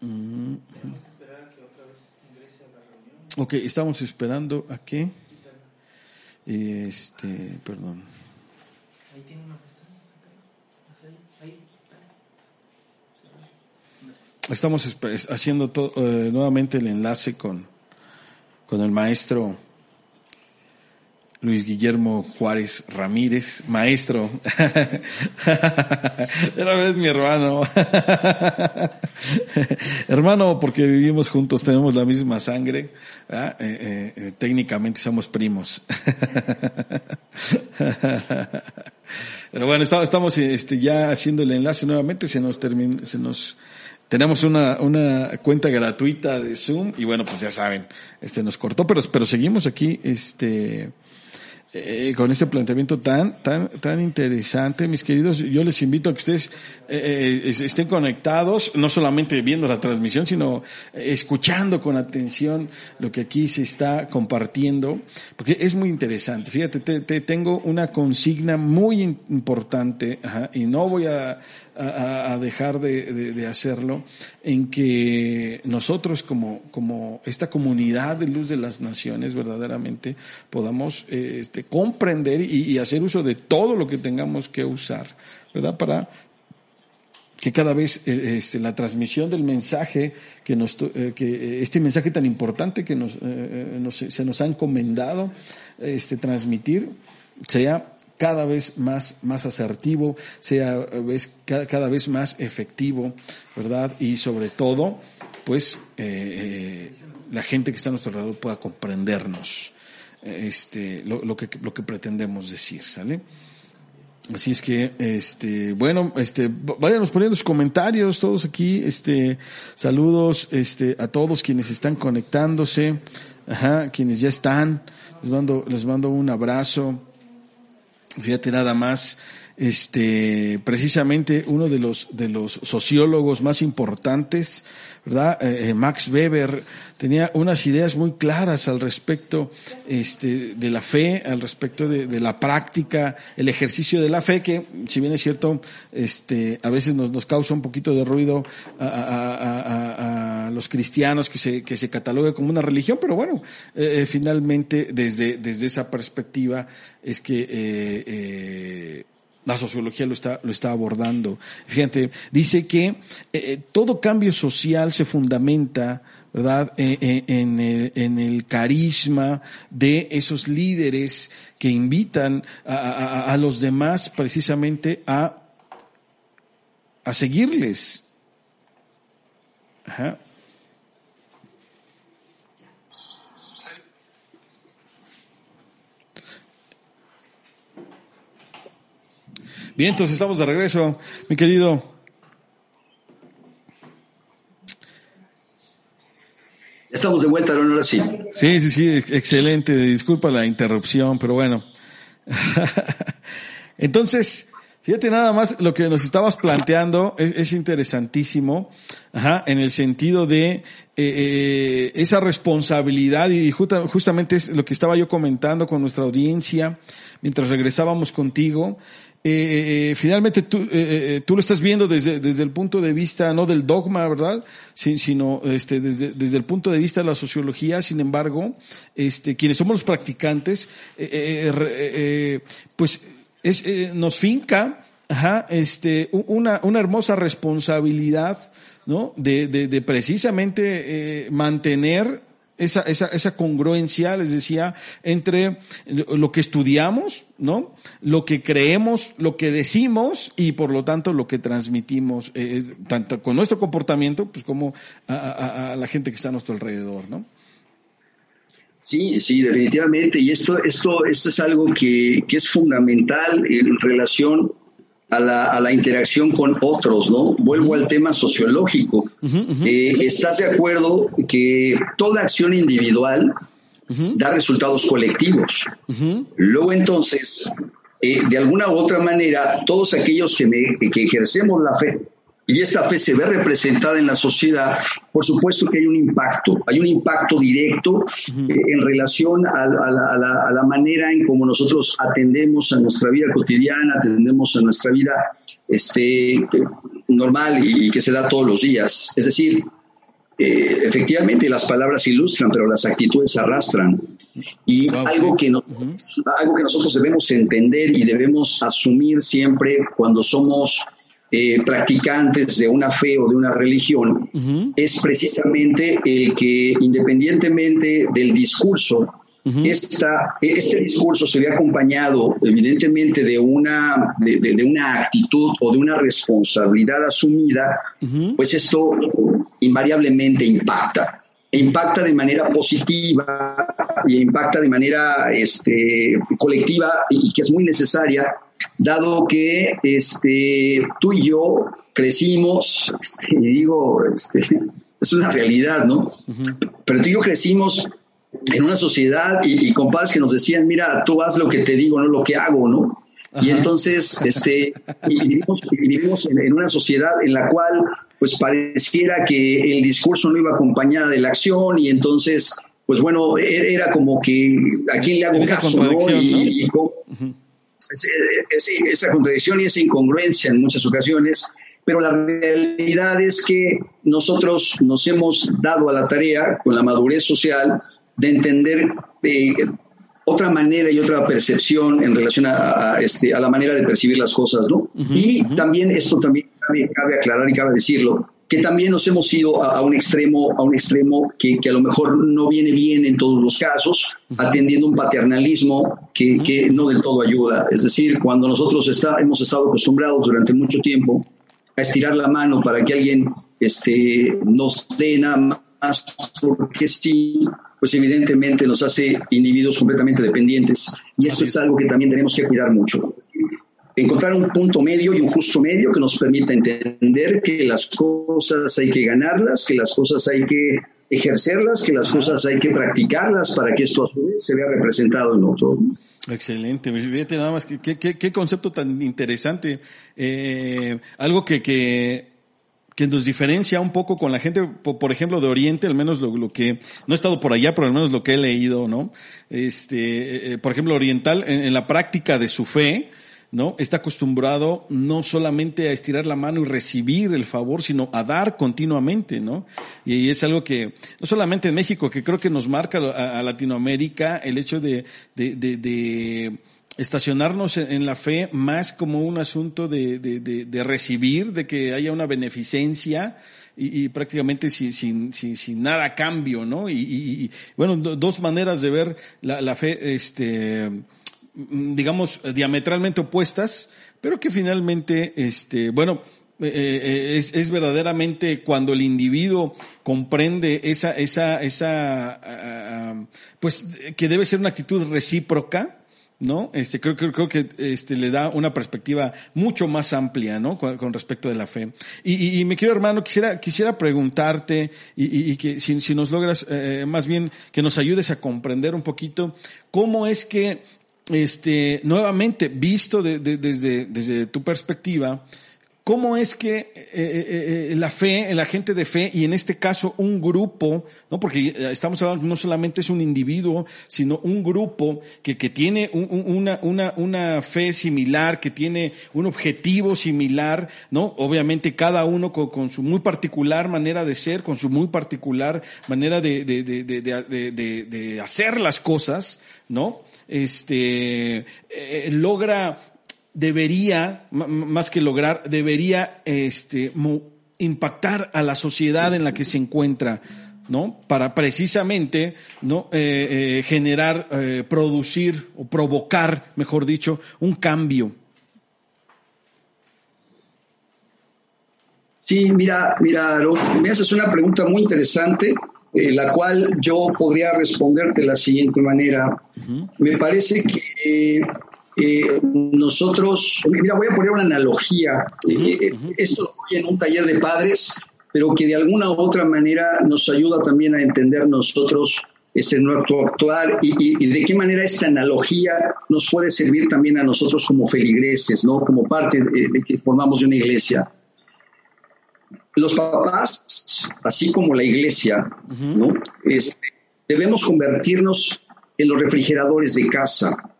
Mm. Tenemos que esperar a que otra vez ingrese a la reunión. Ok, estamos esperando a que. Este, perdón. Ahí tiene una Estamos haciendo eh, nuevamente el enlace con, con el maestro Luis Guillermo Juárez Ramírez, maestro. *laughs* Era vez mi hermano. *laughs* hermano, porque vivimos juntos, tenemos la misma sangre. Eh, eh, técnicamente somos primos. *laughs* Pero bueno, estamos, este, ya haciendo el enlace nuevamente, se nos termina, se nos tenemos una, una cuenta gratuita de Zoom y bueno, pues ya saben, este nos cortó, pero, pero seguimos aquí, este, eh, con este planteamiento tan, tan, tan interesante, mis queridos. Yo les invito a que ustedes eh, eh, estén conectados, no solamente viendo la transmisión, sino escuchando con atención lo que aquí se está compartiendo, porque es muy interesante. Fíjate, te, tengo una consigna muy importante, y no voy a, a, dejar de, de, hacerlo, en que nosotros como, como esta comunidad de luz de las naciones verdaderamente podamos este, comprender y, hacer uso de todo lo que tengamos que usar, ¿verdad? Para que cada vez eh, este, la transmisión del mensaje que nos eh, que este mensaje tan importante que nos, eh, nos, se nos ha encomendado este transmitir sea cada vez más, más asertivo, sea cada, vez más efectivo, ¿verdad? Y sobre todo, pues, eh, la gente que está a nuestro alrededor pueda comprendernos este, lo, lo, que, lo que pretendemos decir, ¿sale? Así es que, este, bueno, este, váyanos poniendo sus comentarios, todos aquí, este, saludos, este, a todos quienes están conectándose, ajá, quienes ya están, les mando, les mando un abrazo. Fíjate nada más, este, precisamente uno de los, de los sociólogos más importantes, ¿verdad? Eh, eh, Max Weber tenía unas ideas muy claras al respecto este, de la fe, al respecto de, de, la práctica, el ejercicio de la fe, que si bien es cierto, este, a veces nos, nos causa un poquito de ruido a, a, a, a, los cristianos que se, que se catalogue como una religión, pero bueno, eh, eh, finalmente desde, desde esa perspectiva es que la sociología lo está, lo está abordando. Fíjate, dice que todo cambio social se fundamenta ¿verdad? En, el, en, el, carisma de esos líderes que invitan a, a los demás precisamente a, a seguirles, Ajá. Bien, entonces estamos de regreso, mi querido. Estamos de vuelta, ahora sí. Sí, sí, sí, excelente. Disculpa la interrupción, pero bueno. *laughs* Entonces, Fíjate nada más lo que nos estabas planteando es, es interesantísimo, ajá, en el sentido de eh, eh, esa responsabilidad y justamente es lo que estaba yo comentando con nuestra audiencia mientras regresábamos contigo. Eh, eh finalmente tú, tú lo estás viendo desde, desde el punto de vista no del dogma, ¿verdad? sino este, desde, desde el punto de vista de la sociología. Sin embargo, este, quienes somos los practicantes, pues es, eh, nos finca este, una, una hermosa responsabilidad, ¿no? De, de, de precisamente eh, mantener esa, esa, esa congruencia, les decía, entre lo que estudiamos, ¿no? Lo que creemos, lo que decimos y por lo tanto lo que transmitimos, eh, tanto con nuestro comportamiento, pues como a, a, a la gente que está a nuestro alrededor, ¿no? Sí, sí, definitivamente. Y esto, esto, esto es algo que, que es fundamental en relación a la, a la, interacción con otros, ¿no? Vuelvo al tema sociológico. Eh, ¿Estás de acuerdo que toda acción individual da resultados colectivos? Luego entonces, eh, de alguna u otra manera, todos aquellos que, me, que ejercemos la fe, y esa fe se ve representada en la sociedad, por supuesto que hay un impacto, hay un impacto directo eh, en relación a, la, manera en cómo nosotros atendemos a nuestra vida cotidiana, atendemos a nuestra vida este, normal y, que se da todos los días. Es decir, eh, efectivamente las palabras ilustran, pero las actitudes arrastran. Y algo, que algo que nosotros debemos entender y debemos asumir siempre cuando somos eh, practicantes de una fe o de una religión es precisamente el que independientemente del discurso, este discurso se ve acompañado evidentemente de una, de, una actitud o de una responsabilidad asumida, pues esto invariablemente impacta. Impacta de manera positiva y impacta de manera este, colectiva y que es muy necesaria dado que este, tú y yo crecimos, este, y digo, este, es una realidad, ¿no? Pero tú y yo crecimos en una sociedad y, con padres que nos decían, mira, tú haz lo que te digo, no lo que hago, ¿no? Y entonces, este, vivimos, vivimos en, una sociedad en la cual, pues pareciera que el discurso no iba acompañada de la acción y entonces, pues bueno, e, era como que a quién le hago caso, ¿no? Y, esa contradicción y esa incongruencia en muchas ocasiones, pero la realidad es que nosotros nos hemos dado a la tarea, con la madurez social, de entender eh, otra manera y otra percepción en relación a, este, a la manera de percibir las cosas, ¿no? y también esto también cabe, aclarar y cabe decirlo, que también nos hemos ido a, un extremo, a un extremo que, que, a lo mejor no viene bien en todos los casos, atendiendo un paternalismo que, que, no del todo ayuda. Es decir, cuando nosotros está, hemos estado acostumbrados durante mucho tiempo a estirar la mano para que alguien este, nos dé nada más porque sí, pues evidentemente nos hace individuos completamente dependientes. Y esto es algo que también tenemos que cuidar mucho encontrar un punto medio y un justo medio que nos permita entender que las cosas hay que ganarlas, que las cosas hay que ejercerlas, que las cosas hay que practicarlas para que esto se vea representado en otro. Excelente, fíjate nada más, qué, qué, qué concepto tan interesante. Eh, algo que, que, que nos diferencia un poco con la gente, por, ejemplo, de Oriente, al menos lo, lo, que, no he estado por allá, pero al menos lo que he leído, ¿no? Este, eh, por ejemplo, oriental, en, en la práctica de su fe, ¿no? Está acostumbrado no solamente a estirar la mano y recibir el favor, sino a dar continuamente, ¿no? Y, es algo que, no solamente en México, que creo que nos marca a, Latinoamérica el hecho de, de, de, estacionarnos en, la fe más como un asunto de, de, recibir, de que haya una beneficencia, y, prácticamente sin, sin, sin, nada a cambio, ¿no? Y, bueno, dos maneras de ver la, la fe, este, digamos, diametralmente opuestas, pero que finalmente, este, bueno, eh, eh, es, es, verdaderamente cuando el individuo comprende esa, esa, esa, ah, ah, pues que debe ser una actitud recíproca, ¿no? Este, creo, creo, creo que este, le da una perspectiva mucho más amplia, ¿no? Con, respecto de la fe. Y, y, mi querido hermano, quisiera, quisiera preguntarte y, y que si, si, nos logras, eh, más bien, que nos ayudes a comprender un poquito cómo es que, este, nuevamente, visto desde, desde tu perspectiva, ¿Cómo es que eh, eh, eh, la fe, la gente de fe, y en este caso un grupo, ¿no? Porque estamos hablando no solamente es un individuo, sino un grupo que, que tiene una, una, una fe similar, que tiene un objetivo similar, ¿no? Obviamente cada uno con, su muy particular manera de ser, con su muy particular manera de, de, de, de, de hacer las cosas, ¿no? Este, logra debería, más que lograr, debería este, impactar a la sociedad en la que se encuentra, ¿no? Para precisamente, ¿no? Eh, eh, generar, eh, producir o provocar, mejor dicho, un cambio. Sí, mira, mira, me haces una pregunta muy interesante, la cual yo podría responderte de la siguiente manera. Me parece que eh, nosotros, mira, voy a poner una analogía. Eh, eh, esto lo voy en un taller de padres, pero que de alguna u otra manera nos ayuda también a entender nosotros ese nuestro actuar y, de qué manera esta analogía nos puede servir también a nosotros como feligreses, ¿no? Como parte de, que formamos de una iglesia. Los papás, así como la iglesia, ¿no? Este, debemos convertirnos en los refrigeradores de casa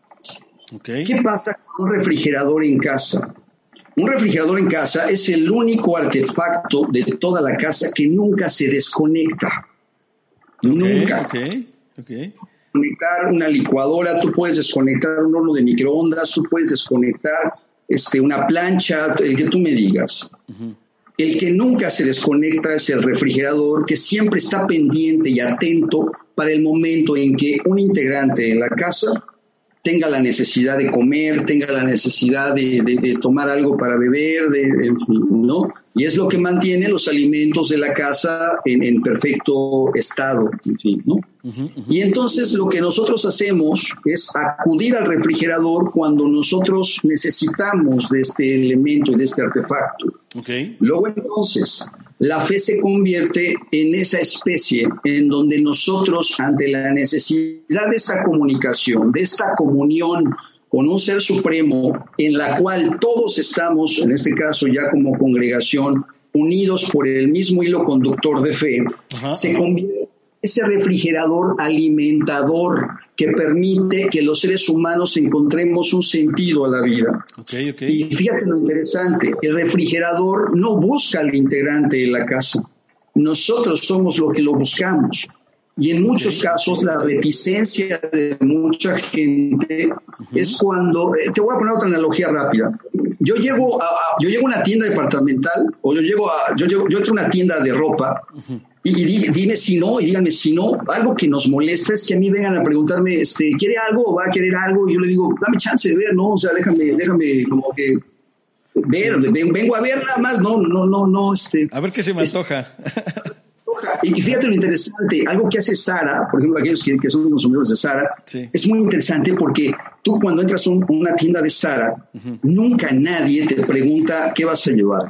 ¿Qué pasa con un refrigerador en casa? Un refrigerador en casa es el único artefacto de toda la casa que nunca se desconecta. nunca. Okay, okay. Conectar una licuadora, tú puedes desconectar un horno de microondas, tú puedes desconectar este, una plancha, el que tú me digas. El que nunca se desconecta es el refrigerador, que siempre está pendiente y atento para el momento en que un integrante en la casa tenga la necesidad de comer, tenga la necesidad de, tomar algo para beber, de, ¿no? Y es lo que mantiene los alimentos de la casa en, perfecto estado, en fin, ¿no? Y entonces lo que nosotros hacemos es acudir al refrigerador cuando nosotros necesitamos de este elemento y de este artefacto. Okay. Luego entonces, la fe se convierte en esa especie en donde nosotros, ante la necesidad de esta comunicación, de esta comunión con un ser supremo, en la cual todos estamos, en este caso ya como congregación, unidos por el mismo hilo conductor de fe, se convierte ese refrigerador alimentador que permite que los seres humanos encontremos un sentido a la vida. Y fíjate lo interesante, el refrigerador no busca al integrante de la casa, nosotros somos los que lo buscamos. Y en muchos casos la reticencia de mucha gente es cuando, eh, te voy a poner otra analogía rápida. Yo llego a, yo llego a una tienda departamental o yo llego a, yo, yo entro a una tienda de ropa y, dime si no, y díganme si no. Algo que nos molesta es que a mí vengan a preguntarme, este, ¿quiere algo o va a querer algo? Y yo le digo, dame chance de ver, ¿no? O sea, déjame, déjame como que ver, vengo a ver nada más, no, no, no, no, este. A ver qué se me antoja. *laughs* Y fíjate lo interesante, algo que hace Sara, por ejemplo, aquellos que, son consumidores de Sara, es muy interesante porque tú cuando entras a una tienda de Sara, nunca nadie te pregunta qué vas a llevar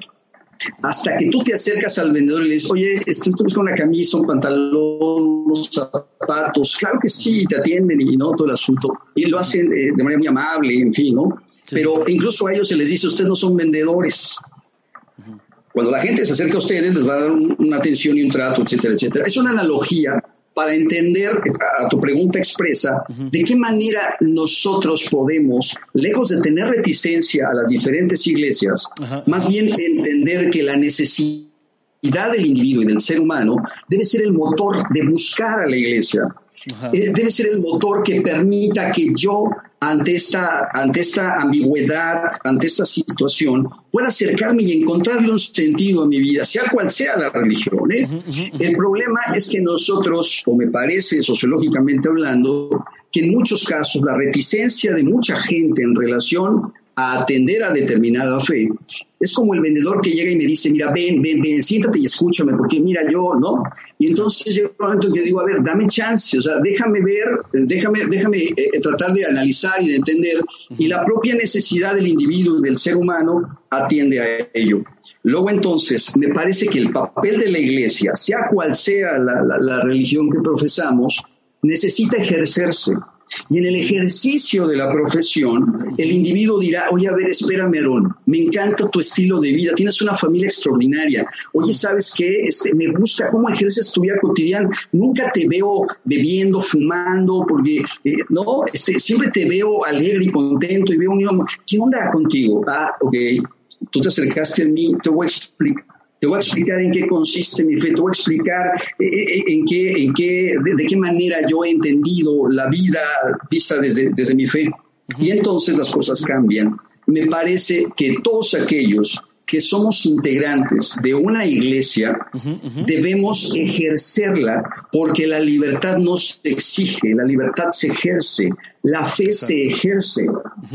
hasta que tú te acercas al vendedor y le dices, oye, estoy buscando una camisa, un pantalón, unos zapatos. Claro que sí, te atienden y no todo el asunto. Y lo hacen eh, de manera muy amable, en fin, ¿no? Pero incluso a ellos se les dice, ustedes no son vendedores. Cuando la gente se acerca a ustedes, les va a dar una atención y un trato, etcétera, etcétera. Es una analogía para entender a tu pregunta expresa, de qué manera nosotros podemos, lejos de tener reticencia a las diferentes iglesias, más bien entender que la necesidad del individuo y del ser humano debe ser el motor de buscar a la iglesia. Eh, debe ser el motor que permita que yo, ante esta, ante esta ambigüedad, ante esta situación, pueda acercarme y encontrarle un sentido a mi vida, sea cual sea la religión. ¿eh? El problema es que nosotros, o me parece sociológicamente hablando, que en muchos casos la reticencia de mucha gente en relación a atender a determinada fe, es como el vendedor que llega y me dice, mira, ven, ven, ven, siéntate y escúchame, porque mira yo, ¿no? Y entonces llega un momento en que digo, a ver, dame chance, o sea, déjame ver, déjame, déjame eh, eh, tratar de analizar y de entender, y la propia necesidad del individuo, del ser humano, atiende a ello. Luego entonces, me parece que el papel de la iglesia, sea cual sea la religión que profesamos, necesita ejercerse y en el ejercicio de la profesión, el individuo dirá, oye, a ver, espérame, Aarón, me encanta tu estilo de vida, tienes una familia extraordinaria. Oye, ¿sabes qué? Este, me gusta cómo ejerces tu vida cotidiana. Nunca te veo bebiendo, fumando, porque, eh, no, este, siempre te veo alegre y contento y veo un... ¿Qué onda contigo? Ah, ok, tú te acercaste a mí, te voy a explicar te voy a explicar en qué consiste mi fe, te voy a explicar eh, eh, en qué, en qué, de, qué manera yo he entendido la vida vista desde, desde mi fe. Y entonces las cosas cambian. Me parece que todos aquellos que somos integrantes de una iglesia debemos ejercerla porque la libertad no se exige, la libertad se ejerce, la fe se ejerce.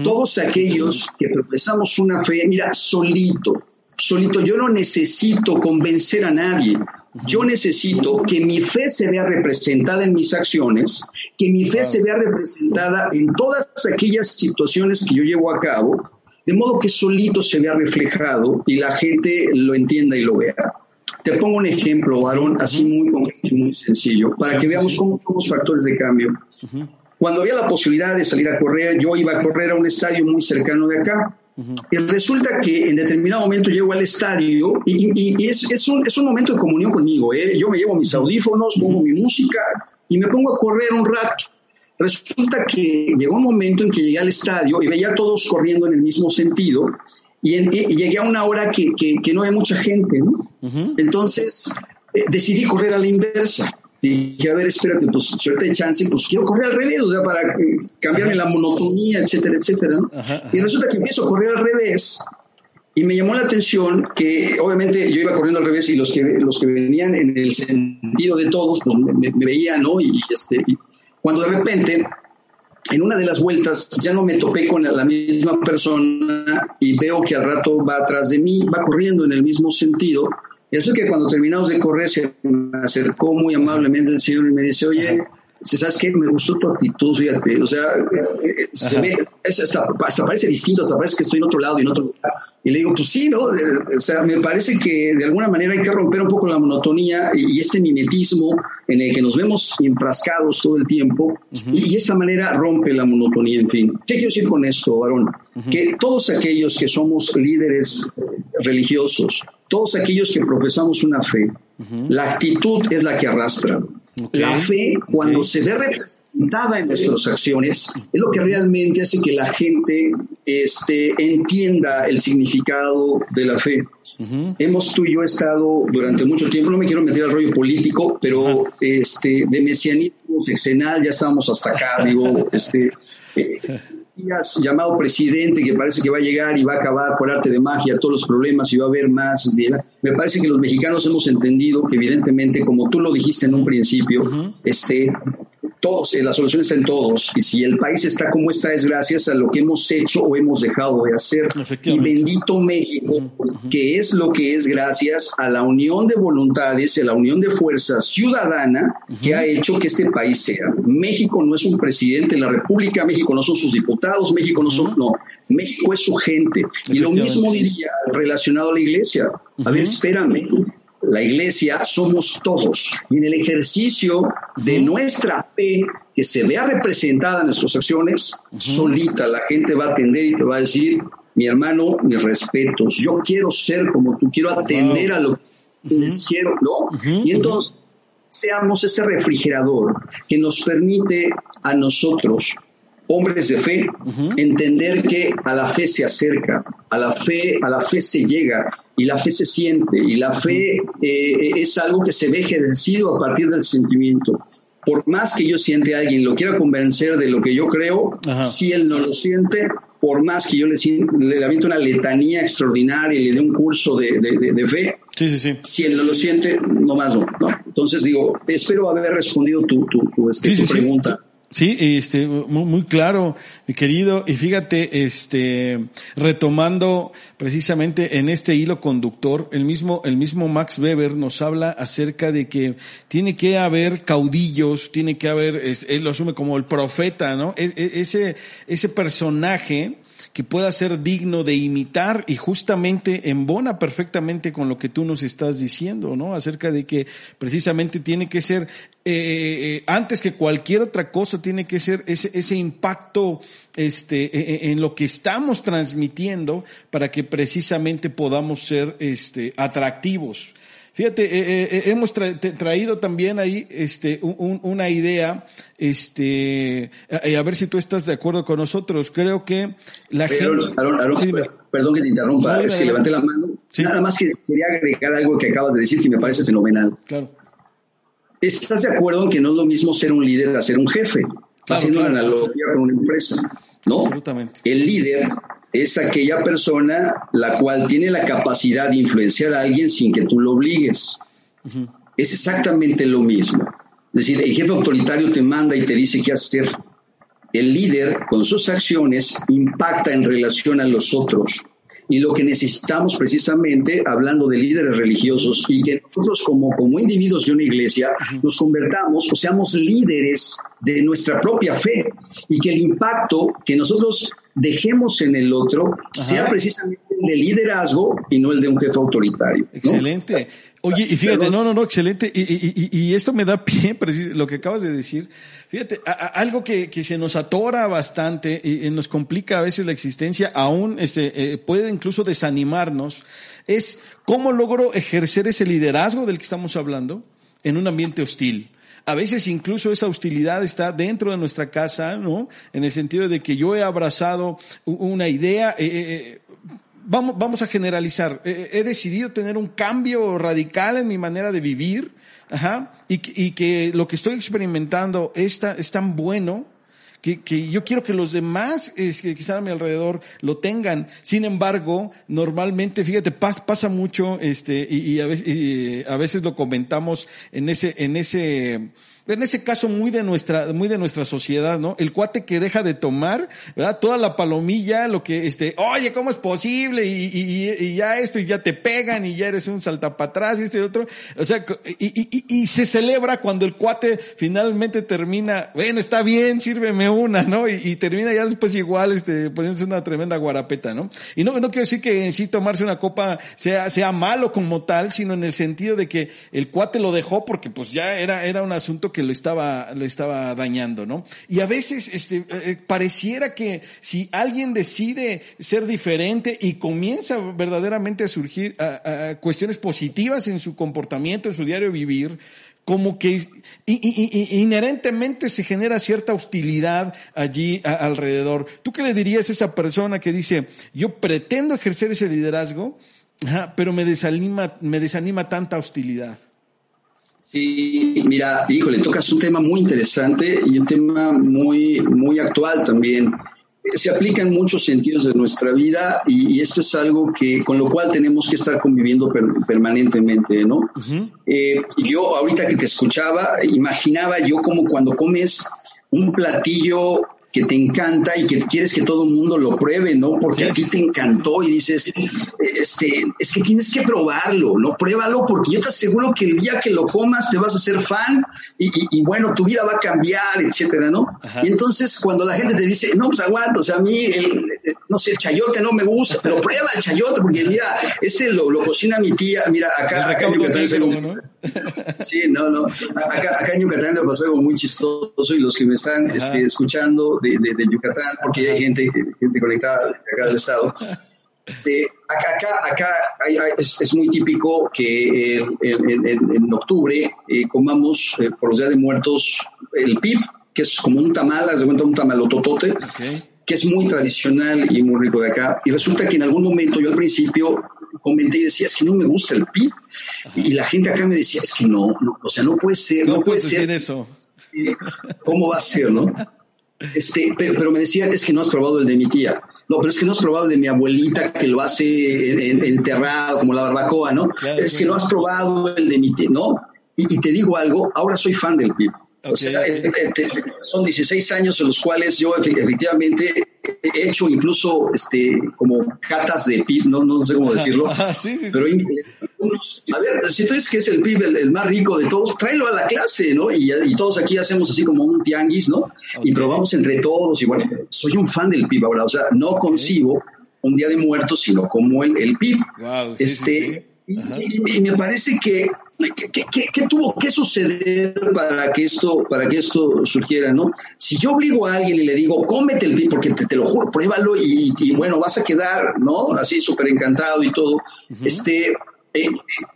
Todos aquellos que profesamos una fe, mira, solito, solito. Yo no necesito convencer a nadie. Yo necesito que mi fe se vea representada en mis acciones, que mi fe se vea representada en todas aquellas situaciones que yo llevo a cabo, de modo que solito se vea reflejado y la gente lo entienda y lo vea. Te pongo un ejemplo, Aaron, así muy muy sencillo, para que veamos cómo somos factores de cambio. Cuando había la posibilidad de salir a correr, yo iba a correr a un estadio muy cercano de acá. Y resulta que en determinado momento llego al estadio y, es, es, un, es, un, momento de comunión conmigo. ¿eh? Yo me llevo mis audífonos, pongo mi música y me pongo a correr un rato. Resulta que llegó un momento en que llegué al estadio y veía a todos corriendo en el mismo sentido y, llegué a una hora que, que, no hay mucha gente. ¿no? Entonces eh, decidí correr a la inversa dije, a ver, espérate, pues suerte de chance, pues quiero correr al revés, o sea, para cambiarme la monotonía, etcétera, etcétera. Y resulta que empiezo a correr al revés y me llamó la atención que obviamente yo iba corriendo al revés y los que, los que venían en el sentido de todos, pues me, veían, ¿no? Y, este, cuando de repente, en una de las vueltas, ya no me topé con la, misma persona y veo que al rato va atrás de mí, va corriendo en el mismo sentido eso que cuando terminamos de correr se me acercó muy amablemente el señor y me dice, oye, ¿sabes qué? Me gustó tu actitud, fíjate. O sea, eh, se ve, hasta, parece distinto, hasta parece que estoy en otro lado y en otro lugar. Y le digo, pues sí, ¿no? Eh, o sea, me parece que de alguna manera hay que romper un poco la monotonía y, este mimetismo en el que nos vemos enfrascados todo el tiempo. y, esa manera rompe la monotonía, en fin. ¿Qué quiero decir con esto, varón? Que todos aquellos que somos líderes religiosos, todos aquellos que profesamos una fe, la actitud es la que arrastra. La fe, cuando se ve representada en nuestras acciones, es lo que realmente hace que la gente este, entienda el significado de la fe. Hemos tú y yo estado durante mucho tiempo, no me quiero meter al rollo político, pero este, de mesianismo sexenal ya estamos hasta acá, digo, este, eh, llamado presidente que parece que va a llegar y va a acabar por arte de magia todos los problemas y va a haber más. Me parece que los mexicanos hemos entendido que evidentemente, como tú lo dijiste en un principio, este, todos, eh, la solución está en todos. Y si el país está como está es gracias a lo que hemos hecho o hemos dejado de hacer. Y bendito México, que es lo que es gracias a la unión de voluntades, a la unión de fuerza ciudadana que ha hecho que este país sea. México no es un presidente de la República, México no son sus diputados, México no son, no, México es su gente. Y lo mismo diría relacionado a la iglesia. A ver, espérame la iglesia somos todos. Y en el ejercicio de nuestra fe, que se vea representada en nuestras acciones, solita la gente va a atender y te va a decir, mi hermano, mis respetos, yo quiero ser como tú, quiero atender a lo que quiero, ¿no? Y entonces seamos ese refrigerador que nos permite a nosotros, hombres de fe, entender que a la fe se acerca, a la fe, a la fe se llega y la fe se siente y la fe eh, es algo que se ve ejercido a partir del sentimiento. Por más que yo siente a alguien, lo quiera convencer de lo que yo creo, si él no lo siente, por más que yo le, le aviento una letanía extraordinaria y le dé un curso de, de, fe, si él no lo siente, no más no, Entonces digo, espero haber respondido tu, tu, tu, este, tu pregunta. Sí, este, muy, claro, mi querido. Y fíjate, este, retomando precisamente en este hilo conductor, el mismo, el mismo Max Weber nos habla acerca de que tiene que haber caudillos, tiene que haber, él lo asume como el profeta, ¿no? E, e, ese, ese personaje que pueda ser digno de imitar y justamente embona perfectamente con lo que tú nos estás diciendo, ¿no? Acerca de que precisamente tiene que ser, eh, eh, eh, antes que cualquier otra cosa, tiene que ser ese, ese impacto este, en lo que estamos transmitiendo para que precisamente podamos ser este, atractivos. Fíjate, eh, eh, eh, hemos traído también ahí este, una idea, este, a, ver si tú estás de acuerdo con nosotros. Creo que la gente... perdón que te interrumpa, es que levanté la mano. Nada más que quería agregar algo que acabas de decir que me parece fenomenal. Claro. ¿Estás de acuerdo en que no es lo mismo ser un líder a ser un jefe? Haciendo una analogía con una empresa. ¿no? Absolutamente. El líder es aquella persona la cual tiene la capacidad de influenciar a alguien sin que tú lo obligues. Es exactamente lo mismo. Es decir, el jefe autoritario te manda y te dice qué hacer. El líder, con sus acciones, impacta en relación a los otros. Y lo que necesitamos precisamente, hablando de líderes religiosos, y que nosotros como, como individuos de una iglesia nos convertamos o seamos líderes de nuestra propia fe y que el impacto que nosotros dejemos en el otro sea precisamente el de liderazgo y no el de un jefe autoritario. Excelente. Oye, y fíjate, no, no, no, excelente. Y, y, y, esto me da pie, *laughs* lo que acabas de decir. Fíjate, algo que, que, se nos atora bastante y, nos complica a veces la existencia, aún este, eh, puede incluso desanimarnos, es cómo logro ejercer ese liderazgo del que estamos hablando en un ambiente hostil. A veces incluso esa hostilidad está dentro de nuestra casa, ¿no? En el sentido de que yo he abrazado una idea, eh, eh, eh, vamos, vamos a generalizar, he decidido tener un cambio radical en mi manera de vivir, ajá, y, que lo que estoy experimentando es es tan bueno, que, que yo quiero que los demás que están a mi alrededor lo tengan. Sin embargo, normalmente, fíjate, pasa mucho, este, y, y, a veces, y a veces lo comentamos en ese, en ese, en ese caso muy de nuestra, muy de nuestra sociedad, ¿no? El cuate que deja de tomar, ¿verdad? Toda la palomilla, lo que, este, oye, ¿cómo es posible? Y, y, y ya esto, y ya te pegan, y ya eres un salta para atrás, y este y otro. O sea, y, y, se celebra cuando el cuate finalmente termina, bueno, está bien, sírveme una, ¿no? Y, termina ya después igual, este, poniéndose una tremenda guarapeta, ¿no? Y no, no quiero decir que en sí tomarse una copa sea, sea malo como tal, sino en el sentido de que el cuate lo dejó porque pues ya era, era un asunto que lo estaba, lo estaba dañando, ¿no? Y a veces, este, eh, eh, pareciera que si alguien decide ser diferente y comienza verdaderamente a surgir cuestiones positivas en su comportamiento, en su diario vivir, como que inherentemente se genera cierta hostilidad allí alrededor. ¿Tú qué le dirías a esa persona que dice, yo pretendo ejercer ese liderazgo, pero me desanima, me desanima tanta hostilidad? Sí, mira, híjole, tocas un tema muy interesante y un tema muy, muy actual también. Se aplica en muchos sentidos de nuestra vida y, esto es algo que con lo cual tenemos que estar conviviendo permanentemente, ¿no? Eh, yo ahorita que te escuchaba, imaginaba yo como cuando comes un platillo que te encanta y que quieres que todo el mundo lo pruebe, ¿no? Porque a ti te encantó y dices, este, es que tienes que probarlo, ¿no? Pruébalo porque yo te aseguro que el día que lo comas te vas a hacer fan y, y, bueno, tu vida va a cambiar, etcétera, ¿no? Y entonces cuando la gente te dice, no, pues aguanta, o sea, a mí, el, no sé, el chayote no me gusta, pero prueba el chayote porque mira, este lo, lo cocina mi tía, mira, acá, acá en Yucatán, ¿no? *laughs* Sí, no, no, acá, acá en Yucatán me pasó algo muy chistoso y los que me están este, escuchando de, de, Yucatán, porque hay gente, gente conectada de acá del estado. acá, acá, es, muy típico que en, octubre eh, comamos eh, por los días de muertos el pip, que es como un tamal, haz de cuenta un tamalototote, que es muy tradicional y muy rico de acá. Y resulta que en algún momento yo al principio comenté y decía, es que no me gusta el pip. Y la gente acá me decía, es que no, no o sea, no puede ser. No, puede ser eso. ¿Cómo va a ser, no? Este, pero, me decía, es que no has probado el de mi tía. No, pero es que no has probado el de mi abuelita que lo hace enterrado, como la barbacoa, ¿no? es que no has probado el de mi tía, ¿no? Y, y, te digo algo, ahora soy fan del o sea, eh, eh, son 16 años en los cuales yo efectivamente he hecho incluso este como catas de PIB, no, no sé cómo decirlo, *laughs* ah, pero a ver, si tú dices que es el PIB el, más rico de todos, tráelo a la clase, ¿no? Y, y, todos aquí hacemos así como un tianguis, ¿no? Y probamos entre todos y bueno, soy un fan del PIB ahora, o sea, no concibo un día de muertos, sino como el, el PIB. este, y, me parece que ¿Qué, tuvo que suceder para que esto para que esto surgiera, no? Si yo obligo a alguien y le digo, cómete el pip, porque te, lo juro, pruébalo y, bueno, vas a quedar, ¿no? Así súper encantado y todo. Este, eh,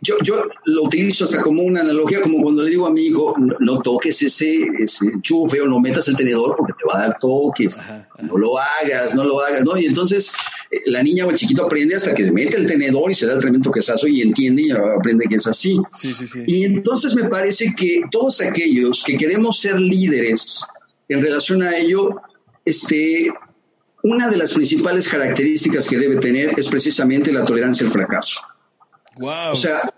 yo, yo lo utilizo hasta como una analogía, como cuando le digo a mi hijo, no, toques ese, ese enchufe o no metas el tenedor porque te va a dar toques, no lo hagas, no lo hagas, ¿no? Y entonces eh, la niña o el chiquito aprende hasta que mete el tenedor y se da el tremendo quesazo y entiende y aprende que es así. Y entonces me parece que todos aquellos que queremos ser líderes en relación a ello, este, una de las principales características que debe tener es precisamente la tolerancia al fracaso. Wow. O sea,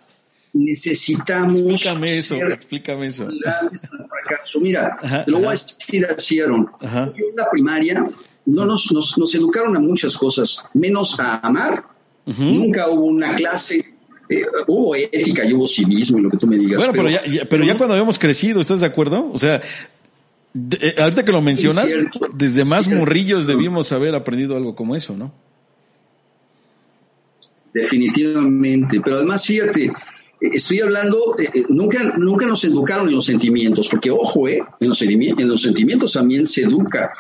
necesitamos. Explícame eso, explícame eso. *laughs* Mira, lo voy a decir así, Aaron. en la primaria no nos, nos, educaron a muchas cosas, menos a amar. Nunca hubo una clase eh, hubo ética y hubo civismo y lo que tú me digas. Bueno, pero, ya, pero ya cuando habíamos crecido, ¿estás de acuerdo? O sea, eh, ahorita que lo mencionas, desde más morrillos debimos haber aprendido algo como eso, ¿no? Definitivamente. Pero además, fíjate, eh, estoy hablando, eh, eh, nunca, nunca nos educaron en los sentimientos, porque ojo, eh, en, los, en los sentimientos también se educa.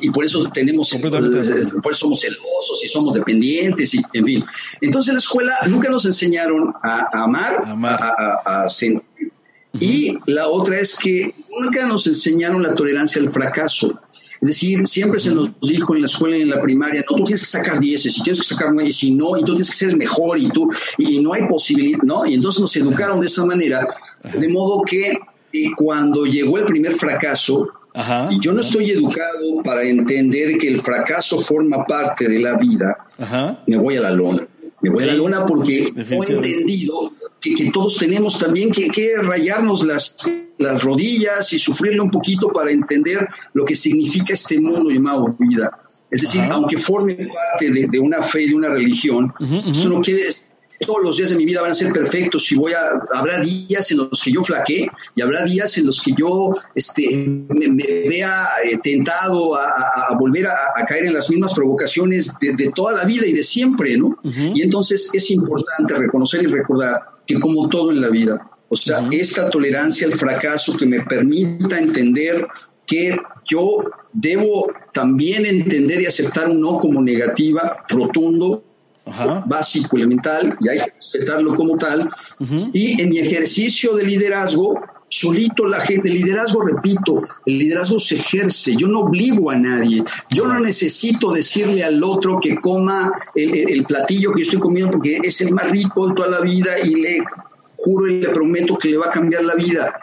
Y por eso tenemos, por eso somos celosos y somos dependientes, y en fin. Entonces, en la escuela nunca nos enseñaron a, amar, a, sentir. Y la otra es que nunca nos enseñaron la tolerancia al fracaso. Es decir, siempre se nos dijo en la escuela y en la primaria, no, tú tienes que sacar dieces, y tienes que sacar nueve, y no, y tú tienes que ser mejor, y tú, y no hay posibilidad, ¿no? Y entonces nos educaron de esa manera, de modo que eh, cuando llegó el primer fracaso, y yo no estoy educado para entender que el fracaso forma parte de la vida, me voy a la lona. Me voy a la luna porque he entendido que, todos tenemos también que, rayarnos las, las rodillas y sufrirle un poquito para entender lo que significa este mundo llamado vida. Es decir, aunque forme parte de, una fe, de una religión, eso no quiere todos los días de mi vida van a ser perfectos y voy a habrá días en los que yo flaquee y habrá días en los que yo este me, vea eh, tentado a, volver a, caer en las mismas provocaciones de, toda la vida y de siempre no y entonces es importante reconocer y recordar que como todo en la vida. O sea esta tolerancia al fracaso que me permita entender que yo debo también entender y aceptar un no como negativa rotundo básico, elemental, y hay que respetarlo como tal. Y en mi ejercicio de liderazgo, solito la gente, el liderazgo, repito, el liderazgo se ejerce, yo no obligo a nadie, yo no necesito decirle al otro que coma el, platillo que yo estoy comiendo porque es el más rico de toda la vida y le juro y le prometo que le va a cambiar la vida.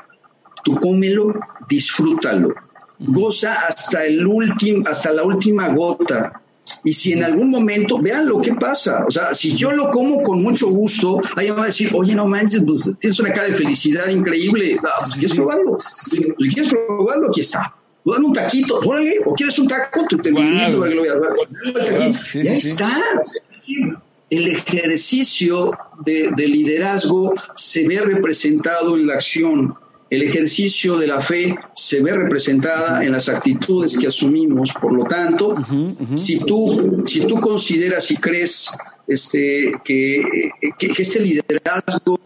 Tú cómelo, disfrútalo, goza hasta el último, hasta la última gota y si en algún momento, vean lo que pasa, o sea, si yo lo como con mucho gusto, alguien va a decir, oye, no manches, pues tienes una cara de felicidad increíble, ah, pues, ¿quieres probarlo? ¿Quieres probarlo? Aquí está. Dame un taquito, órale, o quieres un taco, te, te wow. lo voy a dar. ya está. El ejercicio de, de liderazgo se ve representado en la acción el ejercicio de la fe se ve representada en las actitudes que asumimos. Por lo tanto, si tú si tú consideras y crees este que, que, este liderazgo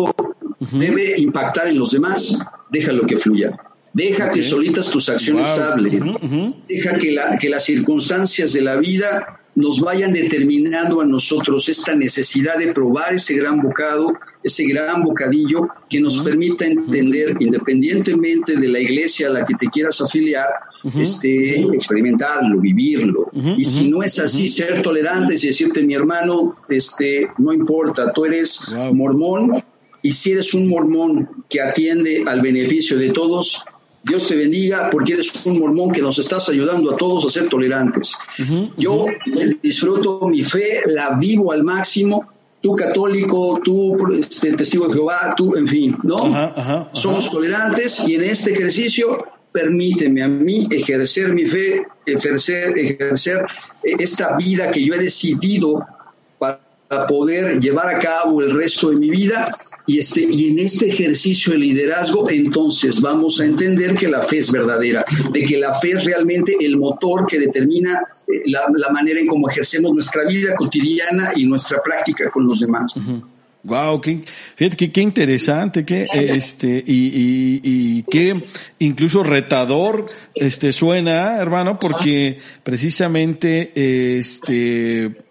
debe impactar en los demás, déjalo que fluya. Deja que solitas tus acciones hablen. Deja que, la, que las circunstancias de la vida nos vayan determinando a nosotros esta necesidad de probar ese gran bocado, ese gran bocadillo que nos permita entender, independientemente de la iglesia a la que te quieras afiliar, este, experimentarlo, vivirlo. y si no es así, ser tolerantes y decirte, mi hermano, este, no importa, tú eres mormón, y si eres un mormón que atiende al beneficio de todos, Dios te bendiga porque eres un mormón que nos estás ayudando a todos a ser tolerantes. Yo disfruto mi fe, la vivo al máximo. Tú católico, tú este, testigo de Jehová, tú, en fin, ¿no? Somos tolerantes y en este ejercicio permíteme a mí ejercer mi fe, ejercer, ejercer esta vida que yo he decidido para poder llevar a cabo el resto de mi vida y, este, y en este ejercicio de liderazgo, entonces vamos a entender que la fe es verdadera, de que la fe es realmente el motor que determina eh, la, manera en cómo ejercemos nuestra vida cotidiana y nuestra práctica con los demás. Wow, qué, fíjate qué, interesante, qué este y, y, y qué incluso retador este suena, hermano, porque precisamente este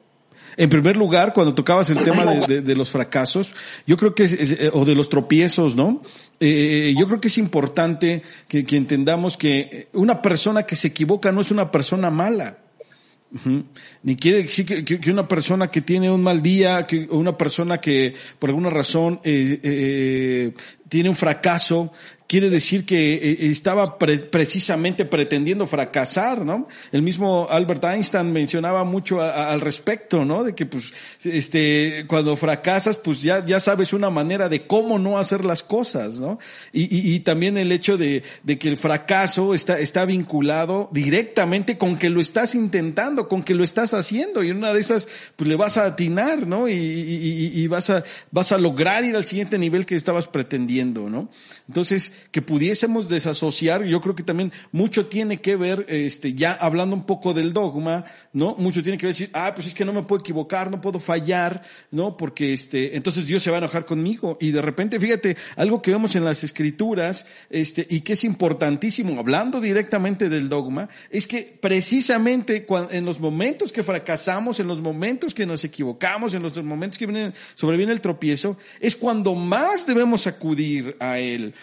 en primer lugar, cuando tocabas el tema de, *laughs* los fracasos, yo creo que es, eh, o de los tropiezos, ¿no? Eh, yo creo que es importante que, entendamos que una persona que se equivoca no es una persona mala. Ni quiere decir que, una persona que tiene un mal día, que una persona que por alguna razón eh, tiene un fracaso, quiere decir que eh, estaba precisamente pretendiendo fracasar, ¿no? El mismo Albert Einstein mencionaba mucho al respecto, ¿no? De que pues, este, cuando fracasas, pues ya, ya sabes una manera de cómo no hacer las cosas, ¿no? Y, también el hecho de, de, que el fracaso está, está vinculado directamente con que lo estás intentando, con que lo estás haciendo, y una de esas, pues le vas a atinar, ¿no? Y, y vas a, vas a lograr ir al siguiente nivel que estabas pretendiendo, ¿no? Entonces, que pudiésemos desasociar, yo creo que también mucho tiene que ver, este, ya hablando un poco del dogma, ¿no? Mucho tiene que ver decir, ah, pues es que no me puedo equivocar, no puedo fallar, ¿no? Porque este, entonces Dios se va a enojar conmigo. Y de repente, fíjate, algo que vemos en las escrituras, este, y que es importantísimo, hablando directamente del dogma, es que precisamente en los momentos que fracasamos, en los momentos que nos equivocamos, en los momentos que vienen, sobreviene el tropiezo, es cuando más debemos acudir a Él.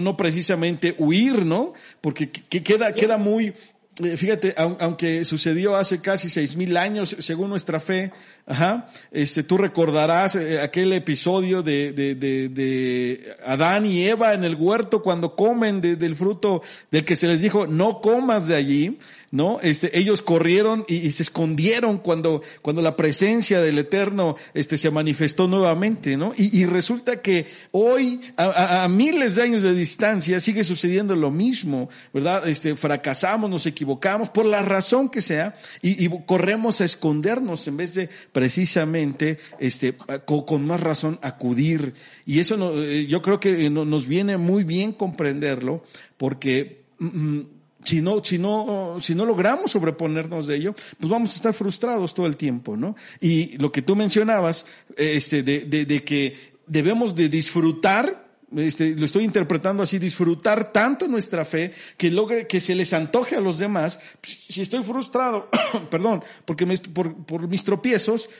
No, precisamente huir, ¿no? Porque queda, queda muy, fíjate, aunque sucedió hace casi seis mil años, según nuestra fe, ajá, este, tú recordarás eh, aquel episodio de, de, de, de, Adán y Eva en el huerto cuando comen del fruto del que se les dijo, no comas de allí, ¿no? Este, ellos corrieron y, se escondieron cuando, cuando la presencia del Eterno, este, se manifestó nuevamente, ¿no? Y, y resulta que hoy, a, a, miles de años de distancia, sigue sucediendo lo mismo, ¿verdad? Este, fracasamos, nos equivocamos, por la razón que sea, y, corremos a escondernos en vez de precisamente, este, con, más razón acudir. Y eso no, eh, yo creo que nos viene muy bien comprenderlo, porque, mm, mm, si no, si no, si no logramos sobreponernos de ello, pues vamos a estar frustrados todo el tiempo, ¿no? Y lo que tú mencionabas, este, de, de, de que debemos de disfrutar este, lo estoy interpretando así, disfrutar tanto nuestra fe que logre que se les antoje a los demás. Pues, si estoy frustrado, *coughs* perdón, porque por, por, mis tropiezos,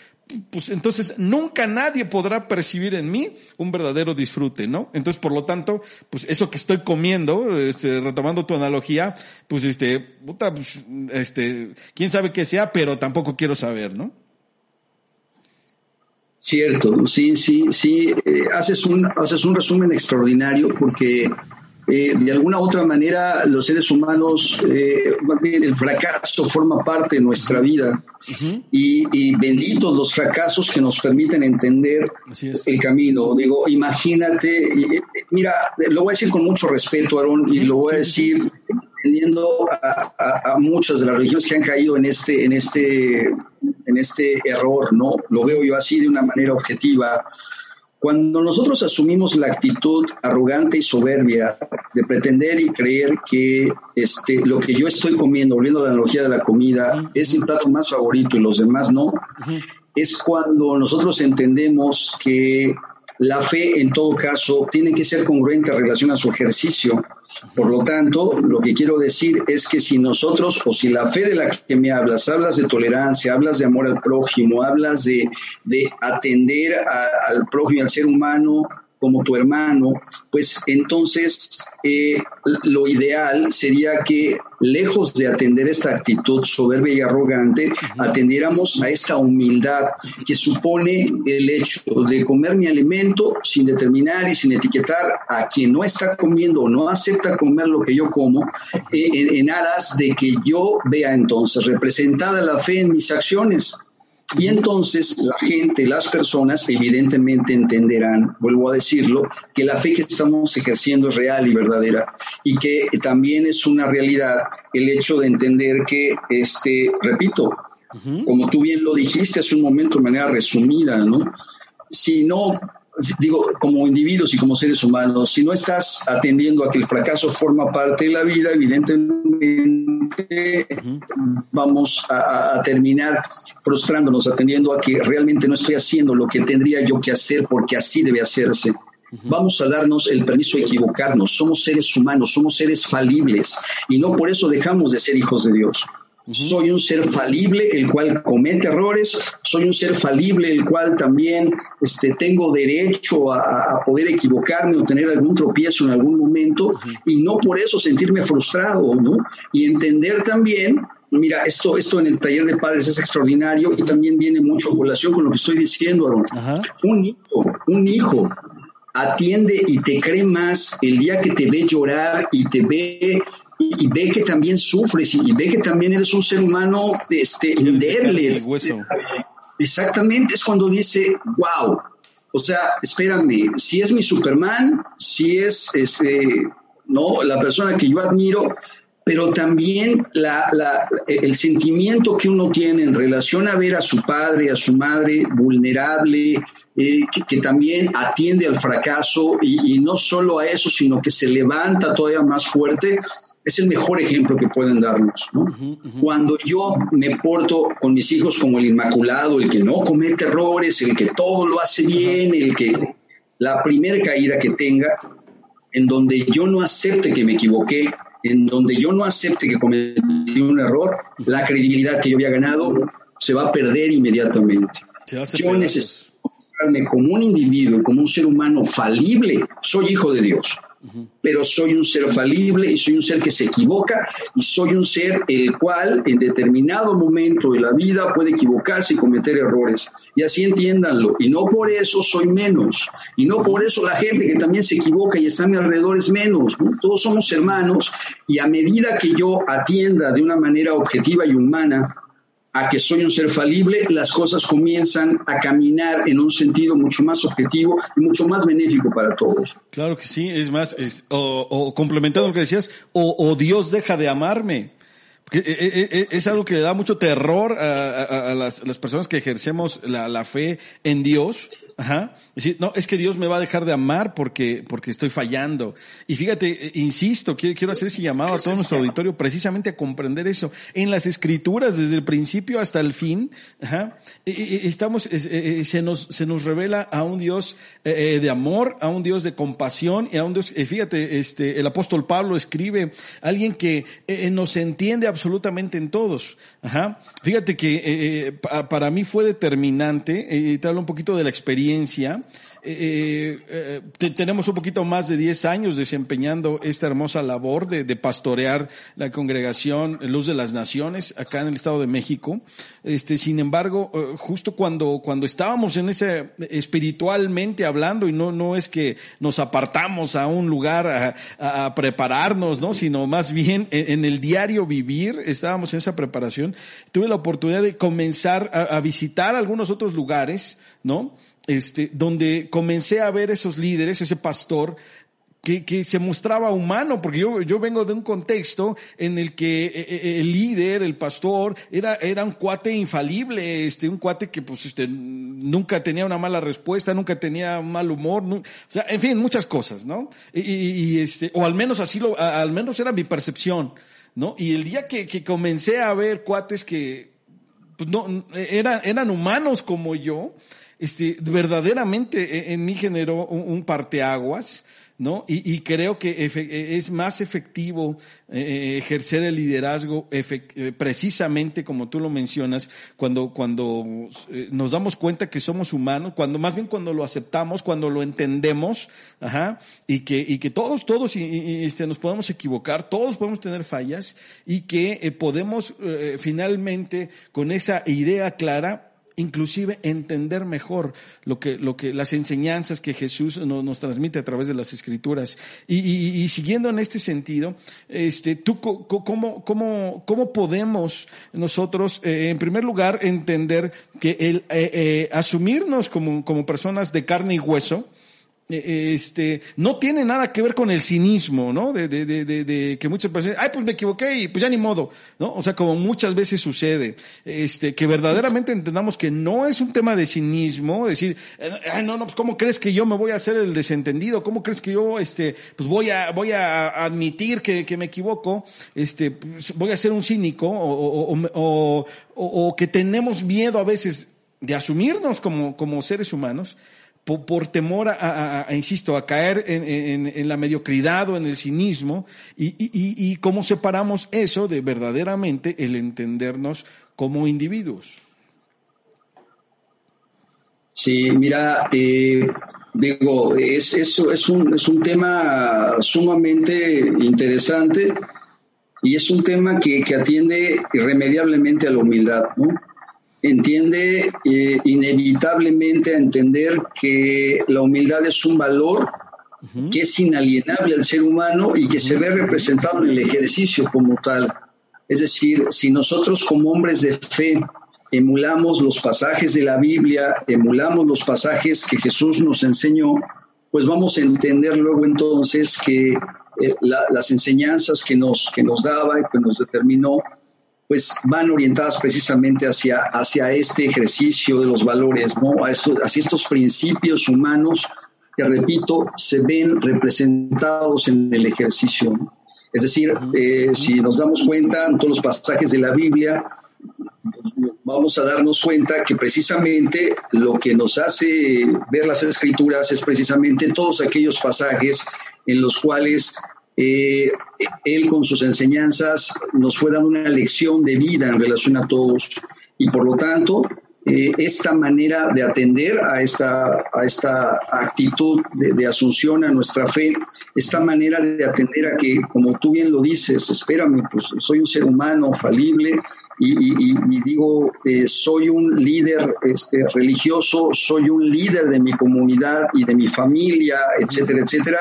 pues entonces nunca nadie podrá percibir en mí un verdadero disfrute, ¿no? Entonces, por lo tanto, pues eso que estoy comiendo, este, retomando tu analogía, pues este, puta, pues, este, quién sabe qué sea, pero tampoco quiero saber, ¿no? Cierto, sí, sí, sí, eh, haces, un, haces un resumen extraordinario porque eh, de alguna u otra manera los seres humanos, eh, el fracaso forma parte de nuestra vida. Y, benditos los fracasos que nos permiten entender el camino. Digo, imagínate, mira, lo voy a decir con mucho respeto, Aaron, y lo voy a decir teniendo a, a, muchas de las religiones que han caído en este, en este en este error, ¿no? Lo veo yo así de una manera objetiva. Cuando nosotros asumimos la actitud arrogante y soberbia de pretender y creer que este, lo que yo estoy comiendo, volviendo a la analogía de la comida, es el plato más favorito y los demás no, es cuando nosotros entendemos que la fe en todo caso tiene que ser congruente en relación a su ejercicio Por lo tanto, lo que quiero decir es que si nosotros, o si la fe de la que me hablas, hablas de tolerancia, hablas de amor al prójimo, hablas de, de atender al prójimo, al ser humano, como tu hermano, pues entonces eh, lo ideal sería que lejos de atender esta actitud soberbia y arrogante, atendiéramos a esta humildad que supone el hecho de comer mi alimento sin determinar y sin etiquetar a quien no está comiendo o no acepta comer lo que yo como, eh, en aras de que yo vea entonces representada la fe en mis acciones y entonces la gente, las personas evidentemente entenderán, vuelvo a decirlo, que la fe que estamos ejerciendo es real y verdadera y que también es una realidad el hecho de entender que, este, repito, como tú bien lo dijiste hace un momento de manera resumida, ¿no? Si no digo, como individuos y como seres humanos, si no estás atendiendo a que el fracaso forma parte de la vida, evidentemente vamos a, terminar frustrándonos, atendiendo a que realmente no estoy haciendo lo que tendría yo que hacer porque así debe hacerse. Vamos a darnos el permiso de equivocarnos. Somos seres humanos, somos seres falibles y no por eso dejamos de ser hijos de Dios. Soy un ser falible, el cual comete errores, soy un ser falible, el cual también este, tengo derecho a, poder equivocarme o tener algún tropiezo en algún momento y no por eso sentirme frustrado, ¿no? Y entender también Mira, esto, esto en el taller de padres es extraordinario y también viene mucho a colación con lo que estoy diciendo, Aaron. Un hijo, un hijo atiende y te cree más el día que te ve llorar y te ve y, ve que también sufres y, ve que también eres un ser humano este, endeble. Exactamente, es cuando dice, wow, o sea, espérame, si es mi Superman, si es este, no, la persona que yo admiro, pero también la, la, el sentimiento que uno tiene en relación a ver a su padre, a su madre vulnerable, eh, que, también atiende al fracaso y, y, no solo a eso, sino que se levanta todavía más fuerte, es el mejor ejemplo que pueden darnos. Cuando yo me porto con mis hijos como el inmaculado, el que no comete errores, el que todo lo hace bien, el que la primera caída que tenga, en donde yo no acepte que me equivoqué, en donde yo no acepte que cometí un error, la credibilidad que yo había ganado se va a perder inmediatamente. Yo necesito como un individuo, como un ser humano falible, soy hijo de Dios pero soy un ser falible y soy un ser que se equivoca y soy un ser el cual en determinado momento de la vida puede equivocarse y cometer errores. Y así entiéndanlo. Y no por eso soy menos. Y no por eso la gente que también se equivoca y está a mi alrededor es menos. Todos somos hermanos y a medida que yo atienda de una manera objetiva y humana a que soy un ser falible, las cosas comienzan a caminar en un sentido mucho más objetivo y mucho más benéfico para todos. Claro que sí, es más, o, complementando lo que decías, o, Dios deja de amarme. Eh, eh, eh, es algo que le da mucho terror a, las, personas que ejercemos la, la fe en Dios, Ajá. Decir, no, es que Dios me va a dejar de amar porque, porque estoy fallando. Y fíjate, eh, insisto, quiero, quiero hacer ese llamado a todo nuestro auditorio precisamente a comprender eso. En las escrituras, desde el principio hasta el fin, ajá, eh, eh, estamos, se nos, se nos revela a un Dios de amor, a un Dios de compasión y a un Dios, fíjate, este, el apóstol Pablo escribe, alguien que nos entiende absolutamente en todos. Ajá. Fíjate que para mí fue determinante, y te hablo un poquito de la experiencia Eh, eh, eh tenemos un poquito más de 10 años desempeñando esta hermosa labor de, pastorear la congregación Luz de las Naciones acá en el Estado de México. Este, sin embargo, justo cuando, cuando estábamos en ese espiritualmente hablando y no, no es que nos apartamos a un lugar a, a prepararnos, ¿no? Sino más bien en, el diario vivir, estábamos en esa preparación. Tuve la oportunidad de comenzar a, a visitar algunos otros lugares, ¿no? Este, donde comencé a ver esos líderes, ese pastor, que, que, se mostraba humano, porque yo, yo vengo de un contexto en el que eh, eh, el líder, el pastor, era, era un cuate infalible, este, un cuate que pues este, nunca tenía una mala respuesta, nunca tenía mal humor, o sea, en fin, muchas cosas, ¿no? Y, y, este, o al menos así lo, al menos era mi percepción, ¿no? Y el día que, que comencé a ver cuates que, pues no, eran, eran humanos como yo, este, verdaderamente e, en mí generó un, parteaguas, ¿no? Y, creo que es más efectivo eh, ejercer el liderazgo eh, precisamente como tú lo mencionas, cuando, cuando eh, nos damos cuenta que somos humanos, cuando más bien cuando lo aceptamos, cuando lo entendemos, ajá, y que, y que todos, todos este, nos podemos equivocar, todos podemos tener fallas y que podemos finalmente con esa idea clara inclusive entender mejor lo que, lo que, las enseñanzas que Jesús nos, transmite a través de las escrituras. Y, siguiendo en este sentido, este, tú, ¿cómo, cómo, cómo podemos nosotros, eh, en primer lugar, entender que el eh, eh, asumirnos como, como personas de carne y hueso, este, no tiene nada que ver con el cinismo, ¿no? De, de, de, de, que muchas personas, ay, pues me equivoqué y pues ya ni modo, ¿no? O sea, como muchas veces sucede, este, que verdaderamente entendamos que no es un tema de cinismo, decir, ay, no, no, pues cómo crees que yo me voy a hacer el desentendido, cómo crees que yo, este, pues voy a, voy a admitir que, que me equivoco, este, pues voy a ser un cínico o, o, o, o que tenemos miedo a veces de asumirnos como, como seres humanos, por, temor a, insisto, a caer en, la mediocridad o en el cinismo y, cómo separamos eso de verdaderamente el entendernos como individuos. Sí, mira, eh, digo, es, eso es, un, es un tema sumamente interesante y es un tema que, que atiende irremediablemente a la humildad, ¿no? Entiende eh, inevitablemente a entender que la humildad es un valor que es inalienable al ser humano y que se ve representado en el ejercicio como tal. Es decir, si nosotros como hombres de fe emulamos los pasajes de la Biblia, emulamos los pasajes que Jesús nos enseñó, pues vamos a entender luego entonces que eh, las enseñanzas que nos, que nos daba y que nos determinó pues van orientadas precisamente hacia, hacia este ejercicio de los valores, ¿no? A hacia estos principios humanos que, repito, se ven representados en el ejercicio. Es decir, eh, si nos damos cuenta en todos los pasajes de la Biblia, vamos a darnos cuenta que precisamente lo que nos hace ver las escrituras es precisamente todos aquellos pasajes en los cuales eh, él con sus enseñanzas nos fue dando una lección de vida en relación a todos y por lo tanto eh, esta manera de atender a esta, a esta actitud de, de, asunción a nuestra fe, esta manera de atender a que, como tú bien lo dices, espérame, pues soy un ser humano falible, y, digo, eh, soy un líder este, religioso, soy un líder de mi comunidad y de mi familia, etcétera, etcétera,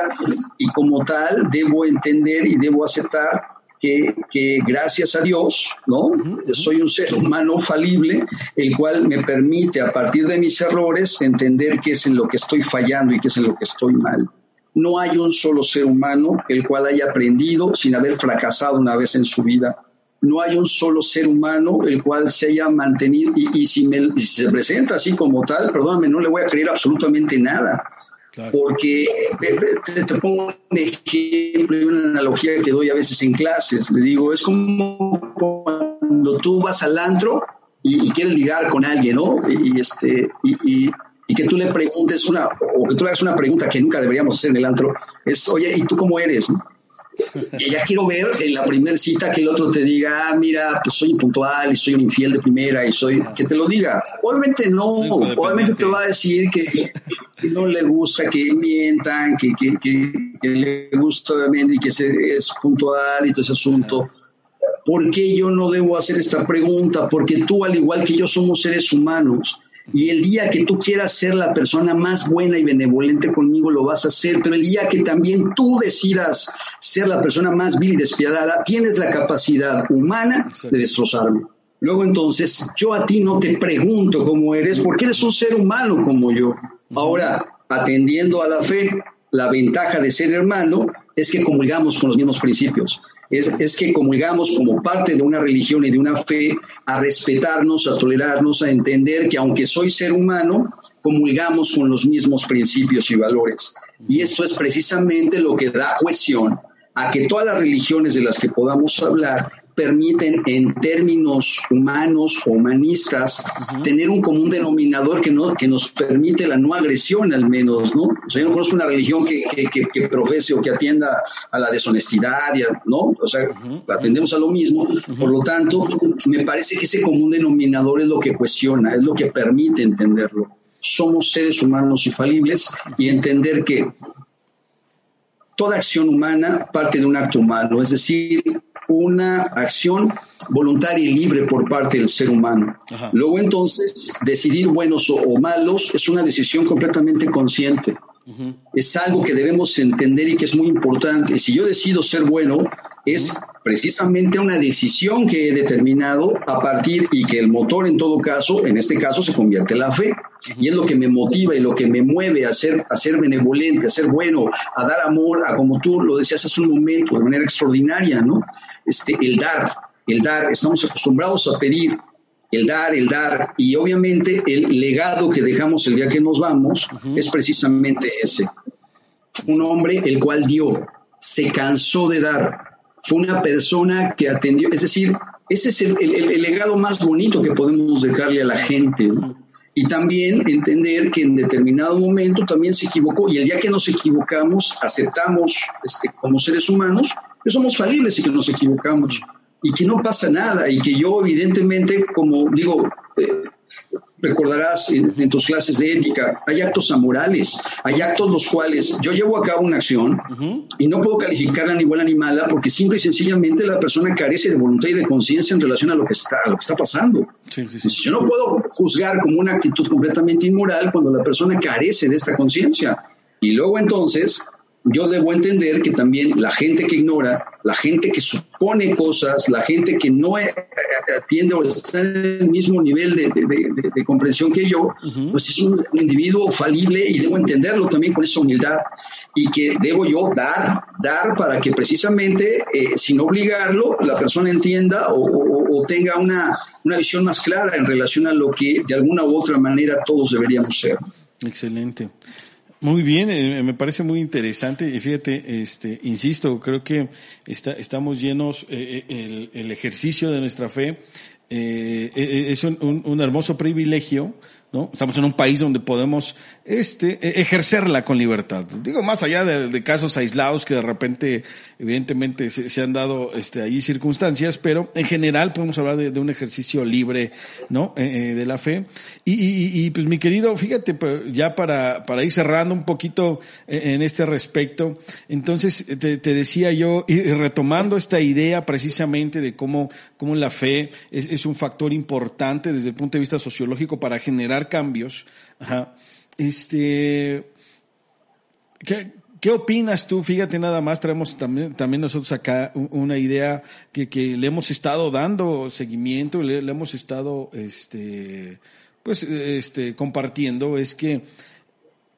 y como tal debo entender y debo aceptar que, que, gracias a Dios, ¿no? Soy un ser humano falible, el cual me permite a partir de mis errores entender qué es en lo que estoy fallando y qué es en lo que estoy mal. No hay un solo ser humano el cual haya aprendido sin haber fracasado una vez en su vida no hay un solo ser humano el cual se haya mantenido, y, si, se presenta así como tal, perdóname, no le voy a creer absolutamente nada. Porque te, pongo un ejemplo y una analogía que doy a veces en clases. Le digo, es como cuando tú vas al antro y, quieres ligar con alguien, ¿no? Y, este, y, y que tú le preguntes una, o que tú le hagas una pregunta que nunca deberíamos hacer en el antro, es, oye, ¿y tú cómo eres? *laughs* Y ya quiero ver en la primera cita que el otro te diga, ah, mira, pues soy impuntual y soy un infiel de primera y soy, que te lo diga. Obviamente no, obviamente te va a decir que, no le gusta que mientan, que, que, le gusta obviamente y que se, es puntual y todo ese asunto. ¿Por qué yo no debo hacer esta pregunta? Porque tú, al igual que yo, somos seres humanos y el día que tú quieras ser la persona más buena y benevolente conmigo, lo vas a hacer. Pero el día que también tú decidas ser la persona más vil y despiadada, tienes la capacidad humana de destrozarme. Luego entonces, yo a ti no te pregunto cómo eres, porque eres un ser humano como yo. Ahora, atendiendo a la fe, la ventaja de ser hermano es que comulgamos con los mismos principios es, que comulgamos como parte de una religión y de una fe a respetarnos, a tolerarnos, a entender que aunque soy ser humano, comulgamos con los mismos principios y valores. Y eso es precisamente lo que da cohesión a que todas las religiones de las que podamos hablar permiten en términos humanos o humanistas tener un común denominador que, no, que nos permite la no agresión al menos, ¿no? O sea, yo no conozco una religión que, que, que, profese o que atienda a la deshonestidad, ¿no? O sea, atendemos a lo mismo, por lo tanto, me parece que ese común denominador es lo que cuestiona, es lo que permite entenderlo. Somos seres humanos infalibles y entender que toda acción humana parte de un acto humano, es decir, una acción voluntaria y libre por parte del ser humano. Luego entonces, decidir buenos o, malos es una decisión completamente consciente. Es algo que debemos entender y que es muy importante. Si yo decido ser bueno, es precisamente una decisión que he determinado a partir y que el motor en todo caso, en este caso, se convierte en la fe. Y es lo que me motiva y lo que me mueve a ser, a ser benevolente, a ser bueno, a dar amor, a como tú lo decías hace un momento, de manera extraordinaria, ¿no? Este, el dar, el dar, estamos acostumbrados a pedir, el dar, el dar, y obviamente el legado que dejamos el día que nos vamos es precisamente ese. Un hombre el cual dio, se cansó de dar, fue una persona que atendió, es decir, ese es el, el, legado más bonito que podemos dejarle a la gente. Y también entender que en determinado momento también se equivocó y el día que nos equivocamos, aceptamos este, como seres humanos que somos falibles y que nos equivocamos y que no pasa nada y que yo evidentemente, como digo, eh, recordarás en, tus clases de ética, hay actos amorales, hay actos los cuales yo llevo a cabo una acción y no puedo calificarla ni buena ni mala porque simple y sencillamente la persona carece de voluntad y de conciencia en relación a lo que está, lo que está pasando. Yo no puedo juzgar como una actitud completamente inmoral cuando la persona carece de esta conciencia. Y luego entonces yo debo entender que también la gente que ignora, la gente que supone cosas, la gente que no atiende o está en el mismo nivel de, comprensión que yo, pues es un individuo falible y debo entenderlo también con esa humildad y que debo yo dar, dar para que precisamente, eh, sin obligarlo, la persona entienda o, tenga una, una visión más clara en relación a lo que de alguna u otra manera todos deberíamos ser. Excelente. Muy bien, eh, me parece muy interesante y fíjate, este, insisto, creo que está, estamos llenos, eh, eh, el, el, ejercicio de nuestra fe es un, hermoso privilegio Estamos en un país donde podemos este, e, ejercerla con libertad. Digo, más allá de, casos aislados que de repente, evidentemente, se, han dado este, ahí circunstancias, pero en general podemos hablar de, un ejercicio libre, ¿no? Eh, eh, de la fe. Y, pues mi querido, fíjate, ya para, para ir cerrando un poquito eh, en este respecto, entonces te, decía yo, y retomando esta idea precisamente de cómo, cómo la fe es, es un factor importante desde el punto de vista sociológico para generar cambios. Este, ¿qué, ¿Qué opinas tú? Fíjate nada más, traemos también, nosotros acá una idea que, que le hemos estado dando seguimiento, le, le, hemos estado, este, pues, este, compartiendo, es que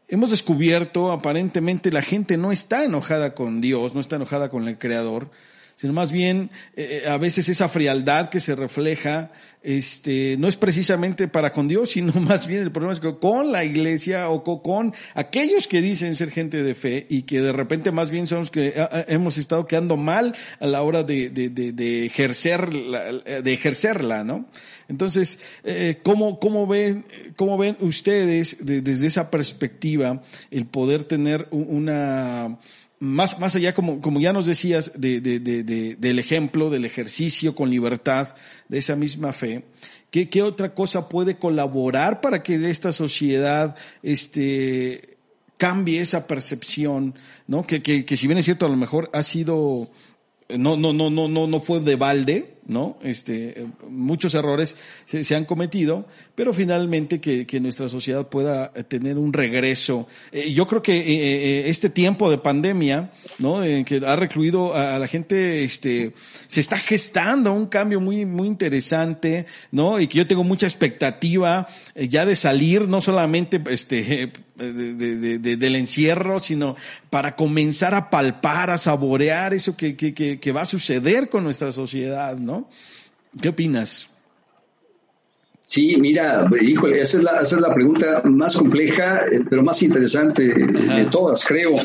hemos descubierto aparentemente la gente no está enojada con Dios, no está enojada con el Creador, sino más bien eh, eh, a veces esa frialdad que se refleja, este, no es precisamente para con Dios, sino *laughs* más bien el problema es que con la iglesia o con, aquellos que dicen ser gente de fe y que de repente más bien son los que hemos estado quedando mal a la hora de, de, de, de ejercer, de ejercerla, ¿no? Entonces, eh, ¿cómo, cómo, ven, ¿cómo ven ustedes desde esa perspectiva el poder tener una, más, más allá, como, como ya nos decías, de, de, de, del ejemplo, del ejercicio con libertad de esa misma fe, ¿qué, qué otra cosa puede colaborar para que esta sociedad este, cambie esa percepción, ¿no? Que, que, que si bien es cierto, a lo mejor ha sido, no, no, no, no, no, no fue de balde, ¿no? Este, muchos errores se, han cometido, pero finalmente que, que, nuestra sociedad pueda tener un regreso. Eh, yo creo que eh, eh, este tiempo de pandemia, ¿no? que ha recluido a, la gente, este, se está gestando un cambio muy, muy interesante, ¿no? Y que yo tengo mucha expectativa ya de salir, no solamente, este, *laughs* de, de, del encierro, sino para comenzar a palpar, a saborear eso que, que, que va a suceder con nuestra sociedad, ¿no? ¿Qué opinas? Sí, mira, híjole, esa es la, esa es la pregunta más compleja, eh, pero más interesante de todas, creo.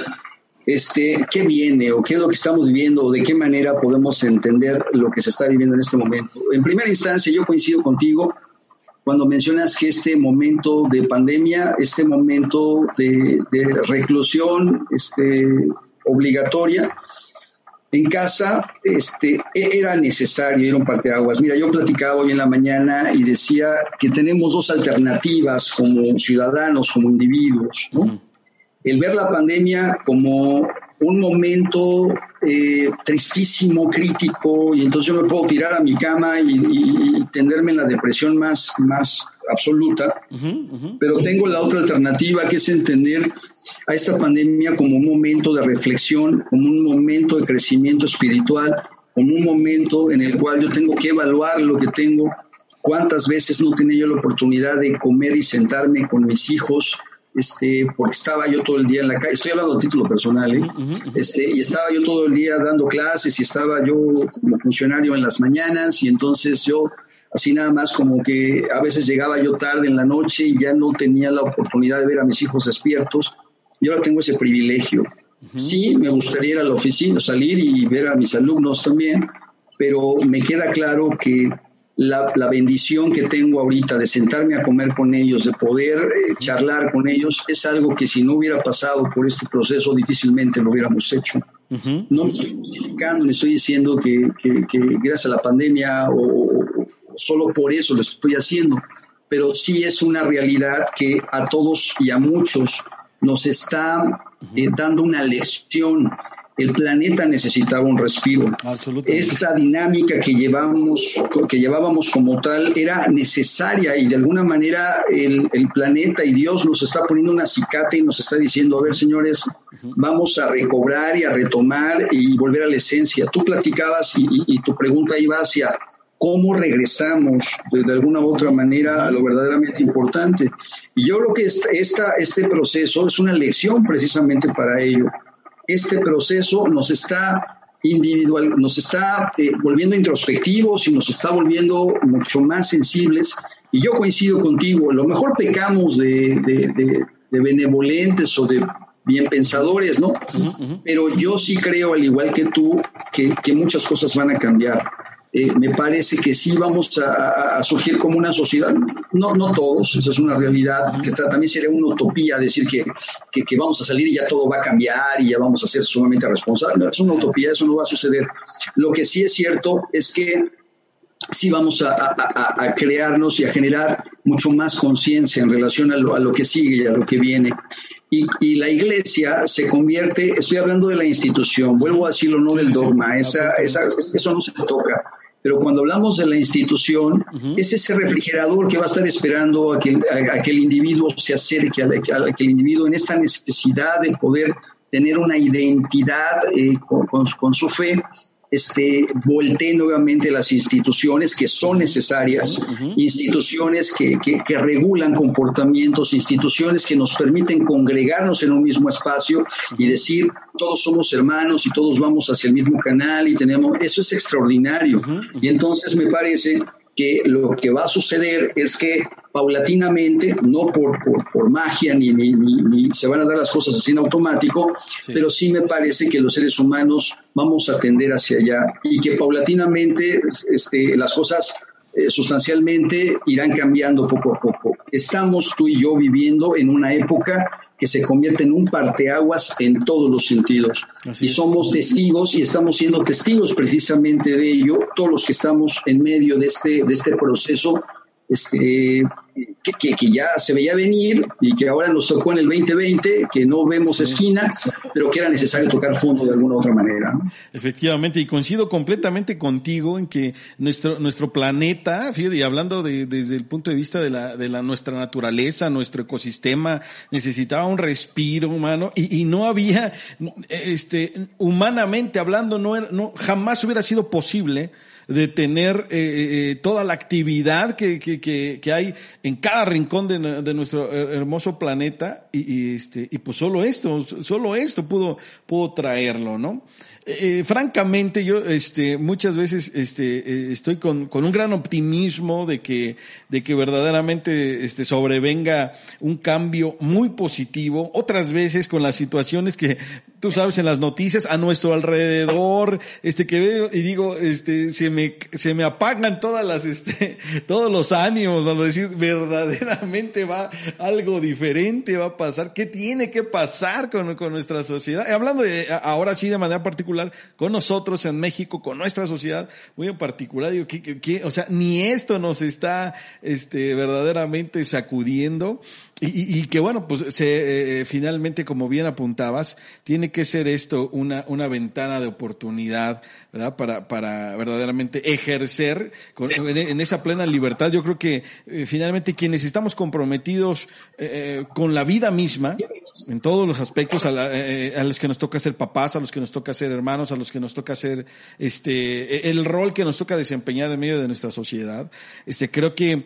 este, qué viene o qué es lo que estamos viviendo o de qué manera podemos entender lo que se está viviendo en este momento. En primera instancia, yo coincido contigo cuando mencionas que este momento de pandemia, este momento de, reclusión este, obligatoria en casa, este, era necesario, era un parteaguas. Mira, yo platicaba hoy en la mañana y decía que tenemos dos alternativas como ciudadanos, como individuos, ¿no? El ver la pandemia como un momento eh, tristísimo, crítico, y entonces yo me puedo tirar a mi cama y, tenderme en la depresión más, más absoluta, pero tengo la otra alternativa que es entender a esta pandemia como un momento de reflexión, como un momento de crecimiento espiritual, como un momento en el cual yo tengo que evaluar lo que tengo, cuántas veces no tenía yo la oportunidad de comer y sentarme con mis hijos, este, porque estaba yo todo el día en la calle, estoy hablando a título personal, ¿eh? este, y estaba yo todo el día dando clases y estaba yo como funcionario en las mañanas y entonces yo así nada más como que a veces llegaba yo tarde en la noche y ya no tenía la oportunidad de ver a mis hijos despiertos. Yo ahora tengo ese privilegio. Sí, me gustaría ir a la oficina, salir y ver a mis alumnos también, pero me queda claro que la, bendición que tengo ahorita de sentarme a comer con ellos, de poder eh, charlar con ellos, es algo que si no hubiera pasado por este proceso difícilmente lo hubiéramos hecho. No me estoy justificando, me estoy diciendo que, gracias a la pandemia o, solo por eso lo estoy haciendo, pero sí es una realidad que a todos y a muchos nos está eh, dando una lección. El planeta necesitaba un respiro. Esta dinámica que llevamos, que llevábamos como tal, era necesaria y de alguna manera el, planeta y Dios nos está poniendo una cicate y nos está diciendo, a ver, señores, vamos a recobrar y a retomar y volver a la esencia. Tú platicabas y, tu pregunta iba hacia cómo regresamos de, alguna u otra manera a lo verdaderamente importante. Y yo creo que esta, este proceso es una lección precisamente para ello este proceso nos está individual, nos está eh, volviendo introspectivos y nos está volviendo mucho más sensibles. Y yo coincido contigo, a lo mejor pecamos de, benevolentes o de bien pensadores, ¿no? Pero yo sí creo, al igual que tú, que, que muchas cosas van a cambiar. Eh, me parece que sí vamos a, surgir como una sociedad, no, no todos, esa es una realidad, que también sería una utopía decir que, que, vamos a salir y ya todo va a cambiar y ya vamos a ser sumamente responsables. Es una utopía, eso no va a suceder. Lo que sí es cierto es que sí vamos a, crearnos y a generar mucho más conciencia en relación a lo, a lo, que sigue y a lo que viene. Y, y, la iglesia se convierte, estoy hablando de la institución, vuelvo a decirlo, no del dogma, esa, esa, eso no se toca pero cuando hablamos de la institución, es ese refrigerador que va a estar esperando a que, el individuo se acerque, a, que el individuo en esta necesidad de poder tener una identidad eh, con, su fe, este, voltee nuevamente las instituciones que son necesarias, instituciones que, que, regulan comportamientos, instituciones que nos permiten congregarnos en un mismo espacio y decir, todos somos hermanos y todos vamos hacia el mismo canal y tenemos, eso es extraordinario. Y entonces me parece que lo que va a suceder es que paulatinamente, no por, por, magia ni, ni, ni, se van a dar las cosas así en automático, pero sí me parece que los seres humanos vamos a tender hacia allá y que paulatinamente este, las cosas eh, sustancialmente irán cambiando poco a poco. Estamos tú y yo viviendo en una época que se convierte en un parteaguas en todos los sentidos. y somos testigos y estamos siendo testigos precisamente de ello, todos los que estamos en medio de este, de este proceso este, que, que, ya se veía venir y que ahora nos tocó en el 2020, que no vemos esquina, pero que era necesario tocar fondo de alguna u otra manera. Efectivamente, y coincido completamente contigo en que nuestro, nuestro planeta, fíjate, y hablando de, desde el punto de vista de la, de la nuestra naturaleza, nuestro ecosistema, necesitaba un respiro humano y, y no había, este, humanamente hablando, no, no jamás hubiera sido posible de tener eh, eh, eh, toda la actividad que, que, que, hay en cada rincón de, de nuestro hermoso planeta y, este, y pues solo esto, solo esto pudo, traerlo, ¿no? Francamente, yo este, muchas veces este, estoy con, con, un gran optimismo de que, de que verdaderamente este, sobrevenga un cambio muy positivo. Otras veces con las situaciones que tú sabes, en las noticias, a nuestro alrededor, este, que veo y digo, este, se me, se me apagan todas las, este, *laughs* todos los ánimos, a decir, verdaderamente va, algo diferente va a pasar, ¿qué tiene que pasar con, con nuestra sociedad? Hablando de, ahora sí de manera particular, con nosotros en México, con nuestra sociedad, muy en particular, digo, ¿qué, qué, o sea, ni esto nos está, este, verdaderamente sacudiendo, y, y, que bueno, pues se, eh, finalmente, como bien apuntabas, tiene que ser esto una, una ventana de oportunidad, ¿verdad? Para, para verdaderamente ejercer en, esa plena libertad. Yo creo que eh, finalmente quienes estamos comprometidos eh, con la vida misma, en todos los aspectos, a, a, los que nos toca ser papás, a los que nos toca ser hermanos, a los que nos toca ser, este, el rol que nos toca desempeñar en medio de nuestra sociedad, este, creo que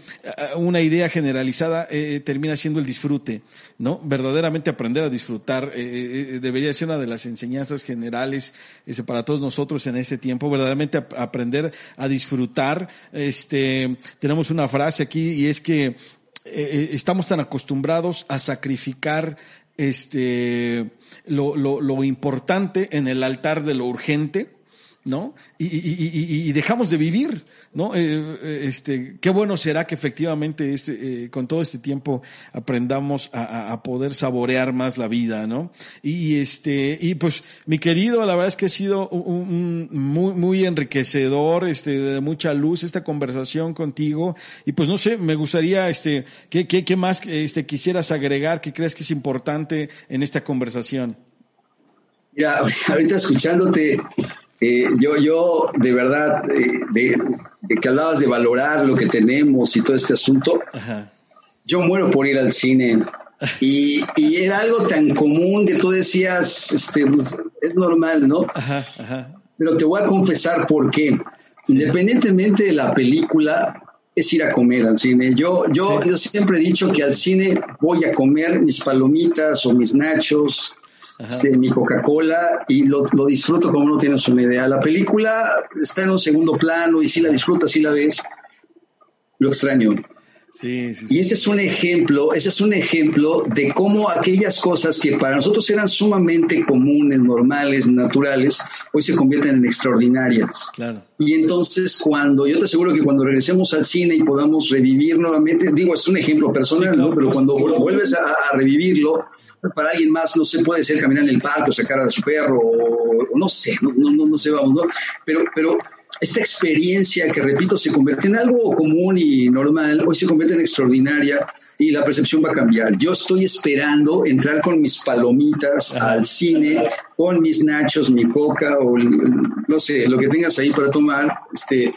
una idea generalizada termina siendo el disfrute, ¿no? Verdaderamente aprender a disfrutar eh, eh, eh, debería ser una de las enseñanzas generales este, para todos nosotros en ese tiempo, verdaderamente aprender a disfrutar. Este, tenemos una frase aquí y es que estamos tan acostumbrados a sacrificar este, lo, lo, lo importante en el altar de lo urgente, ¿no? Y, y, y, dejamos de vivir, ¿no? Eh, eh, este, qué bueno será que efectivamente este, eh, con todo este tiempo aprendamos a, a, poder saborear más la vida, ¿no? Y este, y pues, mi querido, la verdad es que ha sido un, muy, muy enriquecedor, este, de mucha luz esta conversación contigo. Y pues no sé, me gustaría, este, qué, qué, qué más, este, quisieras agregar, qué crees que es importante en esta conversación. Mira, ahorita escuchándote, eh, yo, yo, de verdad, eh, de, que hablabas de valorar lo que tenemos y todo este asunto, yo muero por ir al cine. Y, y, era algo tan común que tú decías, este, pues, es normal, ¿no? Pero te voy a confesar por qué. Independientemente de la película, es ir a comer al cine. Yo, yo, yo siempre he dicho que al cine voy a comer mis palomitas o mis nachos este, mi Coca-Cola y lo, lo, disfruto como no tienes una idea. La película está en un segundo plano y si la disfrutas, si la ves, lo extraño. Sí, sí, Y ese es un ejemplo, ese es un ejemplo de cómo aquellas cosas que para nosotros eran sumamente comunes, normales, naturales, hoy se convierten en extraordinarias. Claro. Y entonces cuando, yo te aseguro que cuando regresemos al cine y podamos revivir nuevamente, digo, es un ejemplo personal, ¿no? Pero cuando vuelves a, a revivirlo, para alguien más, no sé, puede ser caminar en el parque o sacar a su perro, o, no sé, no, no, no sé, vamos, ¿no? Pero, pero esta experiencia que, repito, se convierte en algo común y normal, hoy se convierte en extraordinaria y la percepción va a cambiar. Yo estoy esperando entrar con mis palomitas al cine, con mis nachos, mi coca o no sé, lo que tengas ahí para tomar, este,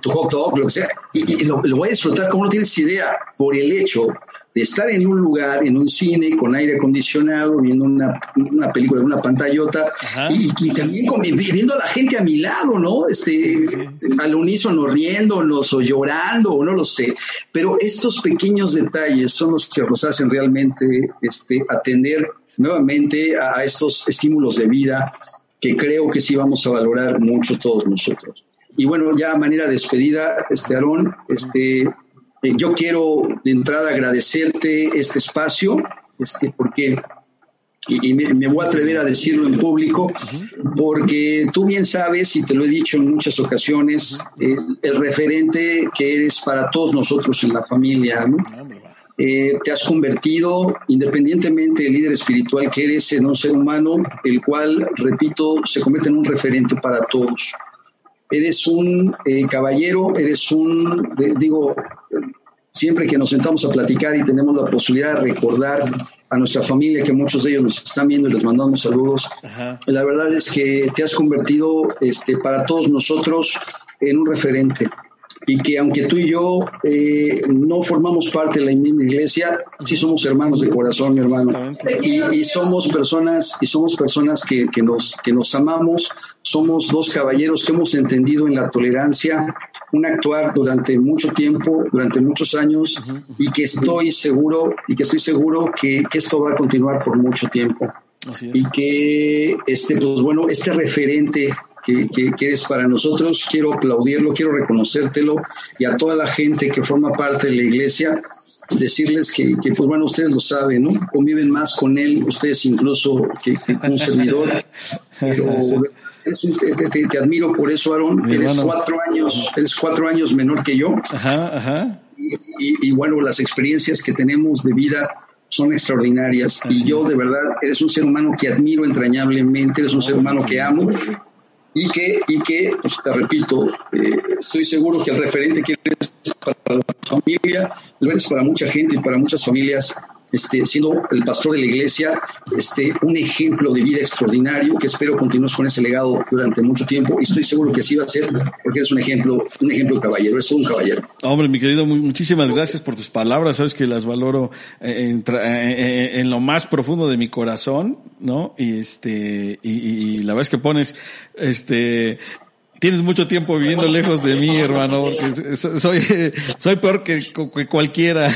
tu hot dog, lo que sea, y, lo, lo, voy a disfrutar como no tienes idea, por el hecho de estar en un lugar, en un cine, con aire acondicionado, viendo una, una película en una pantallota, y, y, también viendo a la gente a mi lado, ¿no? Este, Al unísono riéndonos o llorando, o no lo sé. Pero estos pequeños detalles son los que nos hacen realmente este, atender nuevamente a, a estos estímulos de vida que creo que sí vamos a valorar mucho todos nosotros. Y bueno, ya a manera de despedida, este Aarón, este, eh, yo quiero de entrada agradecerte este espacio, este, porque, y, me, voy a atrever a decirlo en público, porque tú bien sabes, y te lo he dicho en muchas ocasiones, el referente que eres para todos nosotros en la familia, ¿no? Eh, te has convertido, independientemente del líder espiritual que eres, en un ser humano, el cual, repito, se convierte en un referente para todos eres un eh, caballero, eres un, digo, siempre que nos sentamos a platicar y tenemos la posibilidad de recordar a nuestra familia, que muchos de ellos nos están viendo y les mandamos saludos, la verdad es que te has convertido este, para todos nosotros en un referente. Y que aunque tú y yo eh, no formamos parte de la misma iglesia, sí somos hermanos de corazón, mi hermano. Y, somos personas, y somos personas que, que, nos, que nos amamos, somos dos caballeros que hemos entendido en la tolerancia un actuar durante mucho tiempo, durante muchos años, y que estoy seguro, y que estoy seguro que, que esto va a continuar por mucho tiempo. Y que este, pues bueno, este referente que, que, eres para nosotros. Quiero aplaudirlo, quiero reconocértelo y a toda la gente que forma parte de la iglesia. decirles que, que, pues bueno, ustedes lo saben, ¿no? Conviven más con él, ustedes incluso que, con un servidor, *laughs* pero te, te, admiro por eso, Aaron. eres cuatro años, eres cuatro años menor que yo. Ajá, ajá. Y, y, bueno, las experiencias que tenemos de vida son extraordinarias. y yo, de verdad, eres un ser humano que admiro entrañablemente, eres un ser humano que amo y que, y que pues, te repito, eh, estoy seguro que el referente que eres para la familia, lo eres para mucha gente y para muchas familias este, siendo el pastor de la iglesia, este, un ejemplo de vida extraordinario que espero continúes con ese legado durante mucho tiempo y estoy seguro que así va a ser porque eres un ejemplo, un ejemplo de caballero, es un caballero. Hombre, mi querido, muchísimas gracias por tus palabras, sabes que las valoro eh, en, eh, eh, en, lo más profundo de mi corazón, ¿no? Y este, y, y la verdad es que pones, este, tienes mucho tiempo viviendo lejos de mí, *laughs* hermano, porque soy, soy peor que, cualquiera.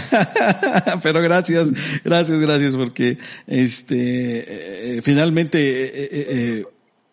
*laughs* Pero gracias, gracias, gracias, porque este, eh, finalmente, eh, eh,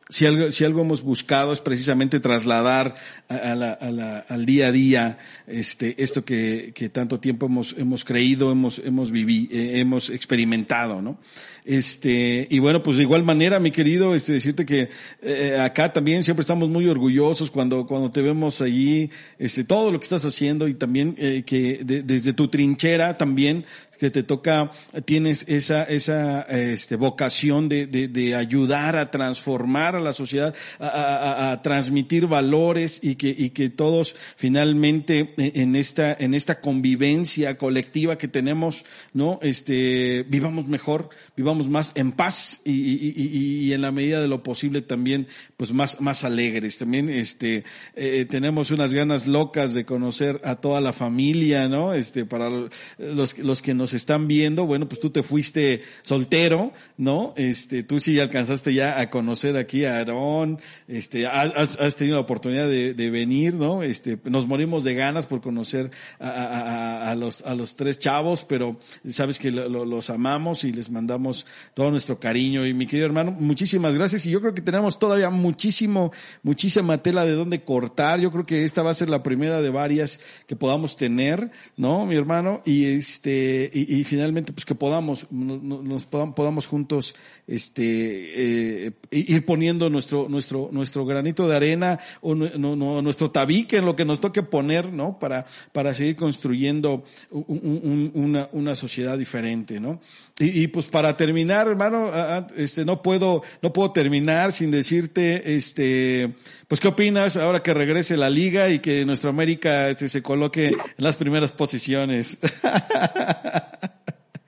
si algo, si algo hemos buscado es precisamente trasladar a, la, a la, al día a día este, esto que, que tanto tiempo hemos, hemos creído, hemos, hemos vivido, hemos experimentado, ¿no? Este, y bueno, pues de igual manera, mi querido, este, decirte que eh, acá también siempre estamos muy orgullosos cuando, cuando te vemos allí, este, todo lo que estás haciendo y también eh, que desde tu trinchera también que te toca, tienes esa, esa este, vocación de, de, de ayudar a transformar a la sociedad, a, a, a, transmitir valores y que, y que todos finalmente en esta, en esta convivencia colectiva que tenemos, ¿no? Este, vivamos mejor, vivamos más en paz y, y, y, y en la medida de lo posible también, pues más, más alegres. También, este, eh, tenemos unas ganas locas de conocer a toda la familia, ¿no? Este, para los, los que nos nos están viendo, bueno, pues tú te fuiste soltero, ¿no? Este, tú sí alcanzaste ya a conocer aquí a Aarón, este, has, has tenido la oportunidad de, venir, ¿no? Este, nos morimos de ganas por conocer a, los, a los tres chavos, pero sabes que lo, los amamos y les mandamos todo nuestro cariño. Y mi querido hermano, muchísimas gracias. Y yo creo que tenemos todavía muchísimo, muchísima tela de dónde cortar. Yo creo que esta va a ser la primera de varias que podamos tener, ¿no? Mi hermano. Y este, y, finalmente pues que podamos nos podamos, podamos juntos este eh, ir poniendo nuestro nuestro nuestro granito de arena o no, no, nuestro tabique lo que nos toque poner no para para seguir construyendo un, una una sociedad diferente no y, y, pues para terminar hermano este no puedo no puedo terminar sin decirte este pues qué opinas ahora que regrese la liga y que nuestra América este se coloque en las primeras posiciones *laughs*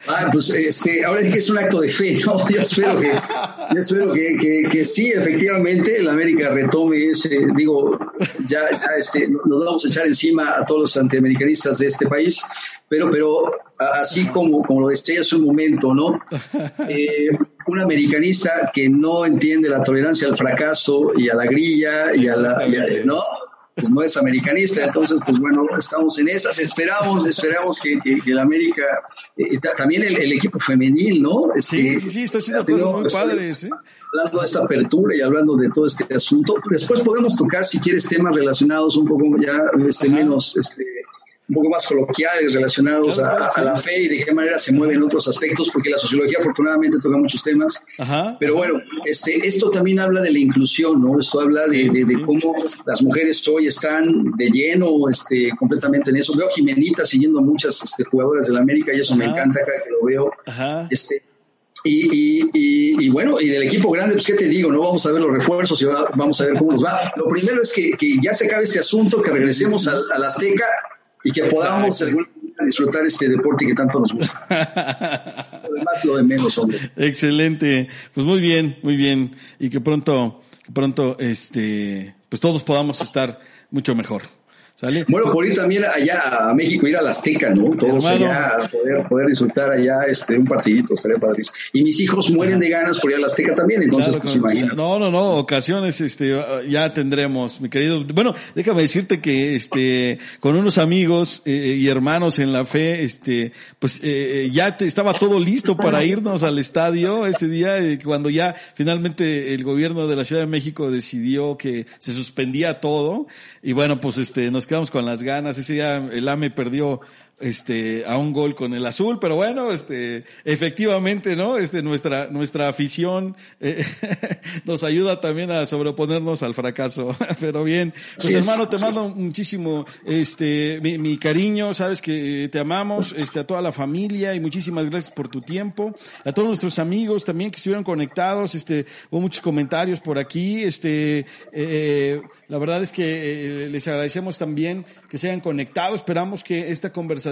Ah, pues este, ahora sí que es un acto de fe, ¿no? *laughs* Yo espero que, yo espero que, que, que sí, efectivamente, la América retome ese, digo, ya, ya este, nos vamos a echar encima a todos los antiamericanistas de este país, pero, pero así como, como lo decía hace un momento, ¿no? Eh, un americanista que no entiende la tolerancia al fracaso y a la grilla y a la, ¿no? Pues no es americanista, entonces pues bueno, estamos en esas, esperamos, esperamos que, que, que el América, eh, también el, el, equipo femenil, ¿no? Este, sí, sí, sí, está haciendo cosas muy padres, ¿eh? Hablando de esta apertura y hablando de todo este asunto, después podemos tocar, si quieres, temas relacionados un poco ya este, menos, este, un poco más coloquiales relacionados a, a, la fe y de qué manera se mueven otros aspectos, porque la sociología afortunadamente toca muchos temas. Ajá. Pero bueno, este, esto también habla de la inclusión, ¿no? Esto habla de, de, cómo las mujeres hoy están de lleno este, completamente en eso. Veo a Jimenita siguiendo a muchas este, jugadoras de la América y eso Ajá. me encanta cada que lo veo. Ajá. Este, y, y, y, y, bueno, y del equipo grande, pues qué te digo, no vamos a ver los refuerzos y va, vamos a ver cómo nos va. Lo primero es que, que ya se acabe este asunto, que regresemos al, al Azteca y que podamos disfrutar este deporte que tanto nos gusta. *laughs* Además, lo de menos, hombre. Excelente. Pues muy bien, muy bien. Y que pronto, pronto, este, pues todos podamos estar mucho mejor. ¿Sale? Bueno, por ir también allá a México, ir a la Azteca, ¿no? Todos Hermano. allá, poder, poder disfrutar allá este, un partidito, estaría padrísimo. Y mis hijos mueren de ganas por ir a la Azteca también, entonces, claro, pues imagina. No, no, no, ocasiones, este, ya tendremos, mi querido. Bueno, déjame decirte que, este, con unos amigos eh, y hermanos en la fe, este, pues, eh, ya te, estaba todo listo para irnos al estadio ese día, eh, cuando ya finalmente el gobierno de la Ciudad de México decidió que se suspendía todo, y bueno, pues, este, nos quedamos con las ganas. Ese día el AME perdió este, a un gol con el azul, pero bueno, este, efectivamente, ¿no? Este, nuestra, nuestra afición eh, *laughs* nos ayuda también a sobreponernos al fracaso. *laughs* pero bien, pues hermano, te mando muchísimo, este, mi, mi, cariño, sabes que te amamos, este, a toda la familia y muchísimas gracias por tu tiempo, a todos nuestros amigos también que estuvieron conectados, este, hubo muchos comentarios por aquí, este, eh, la verdad es que eh, les agradecemos también que se hayan conectado, esperamos que esta conversación,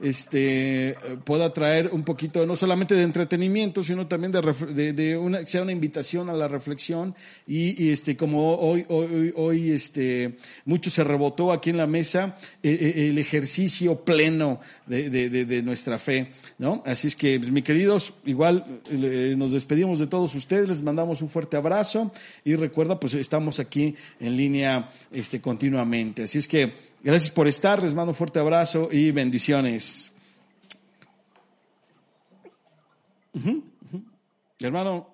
este, pueda traer un poquito, no solamente de entretenimiento, sino también de, de, una, que sea una invitación a la reflexión y, este, como hoy, hoy, hoy, este, mucho se rebotó aquí en la mesa, eh, eh, el ejercicio pleno de, de, de, nuestra fe, ¿no? Así es que, pues, mis queridos, igual nos despedimos de todos ustedes, les mandamos un fuerte abrazo y recuerda, pues estamos aquí en línea, este, continuamente. Así es que, gracias por estar, les mando un fuerte abrazo y bendiciones. Hermano,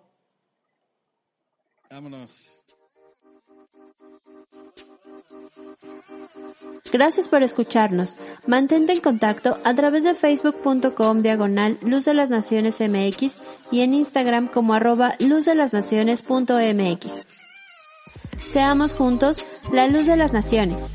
vámonos. Gracias por escucharnos. Mantente en contacto a través de facebook.com diagonal Luz de las Naciones MX y en Instagram como arroba luz de las naciones.mx. Seamos juntos la luz de las naciones.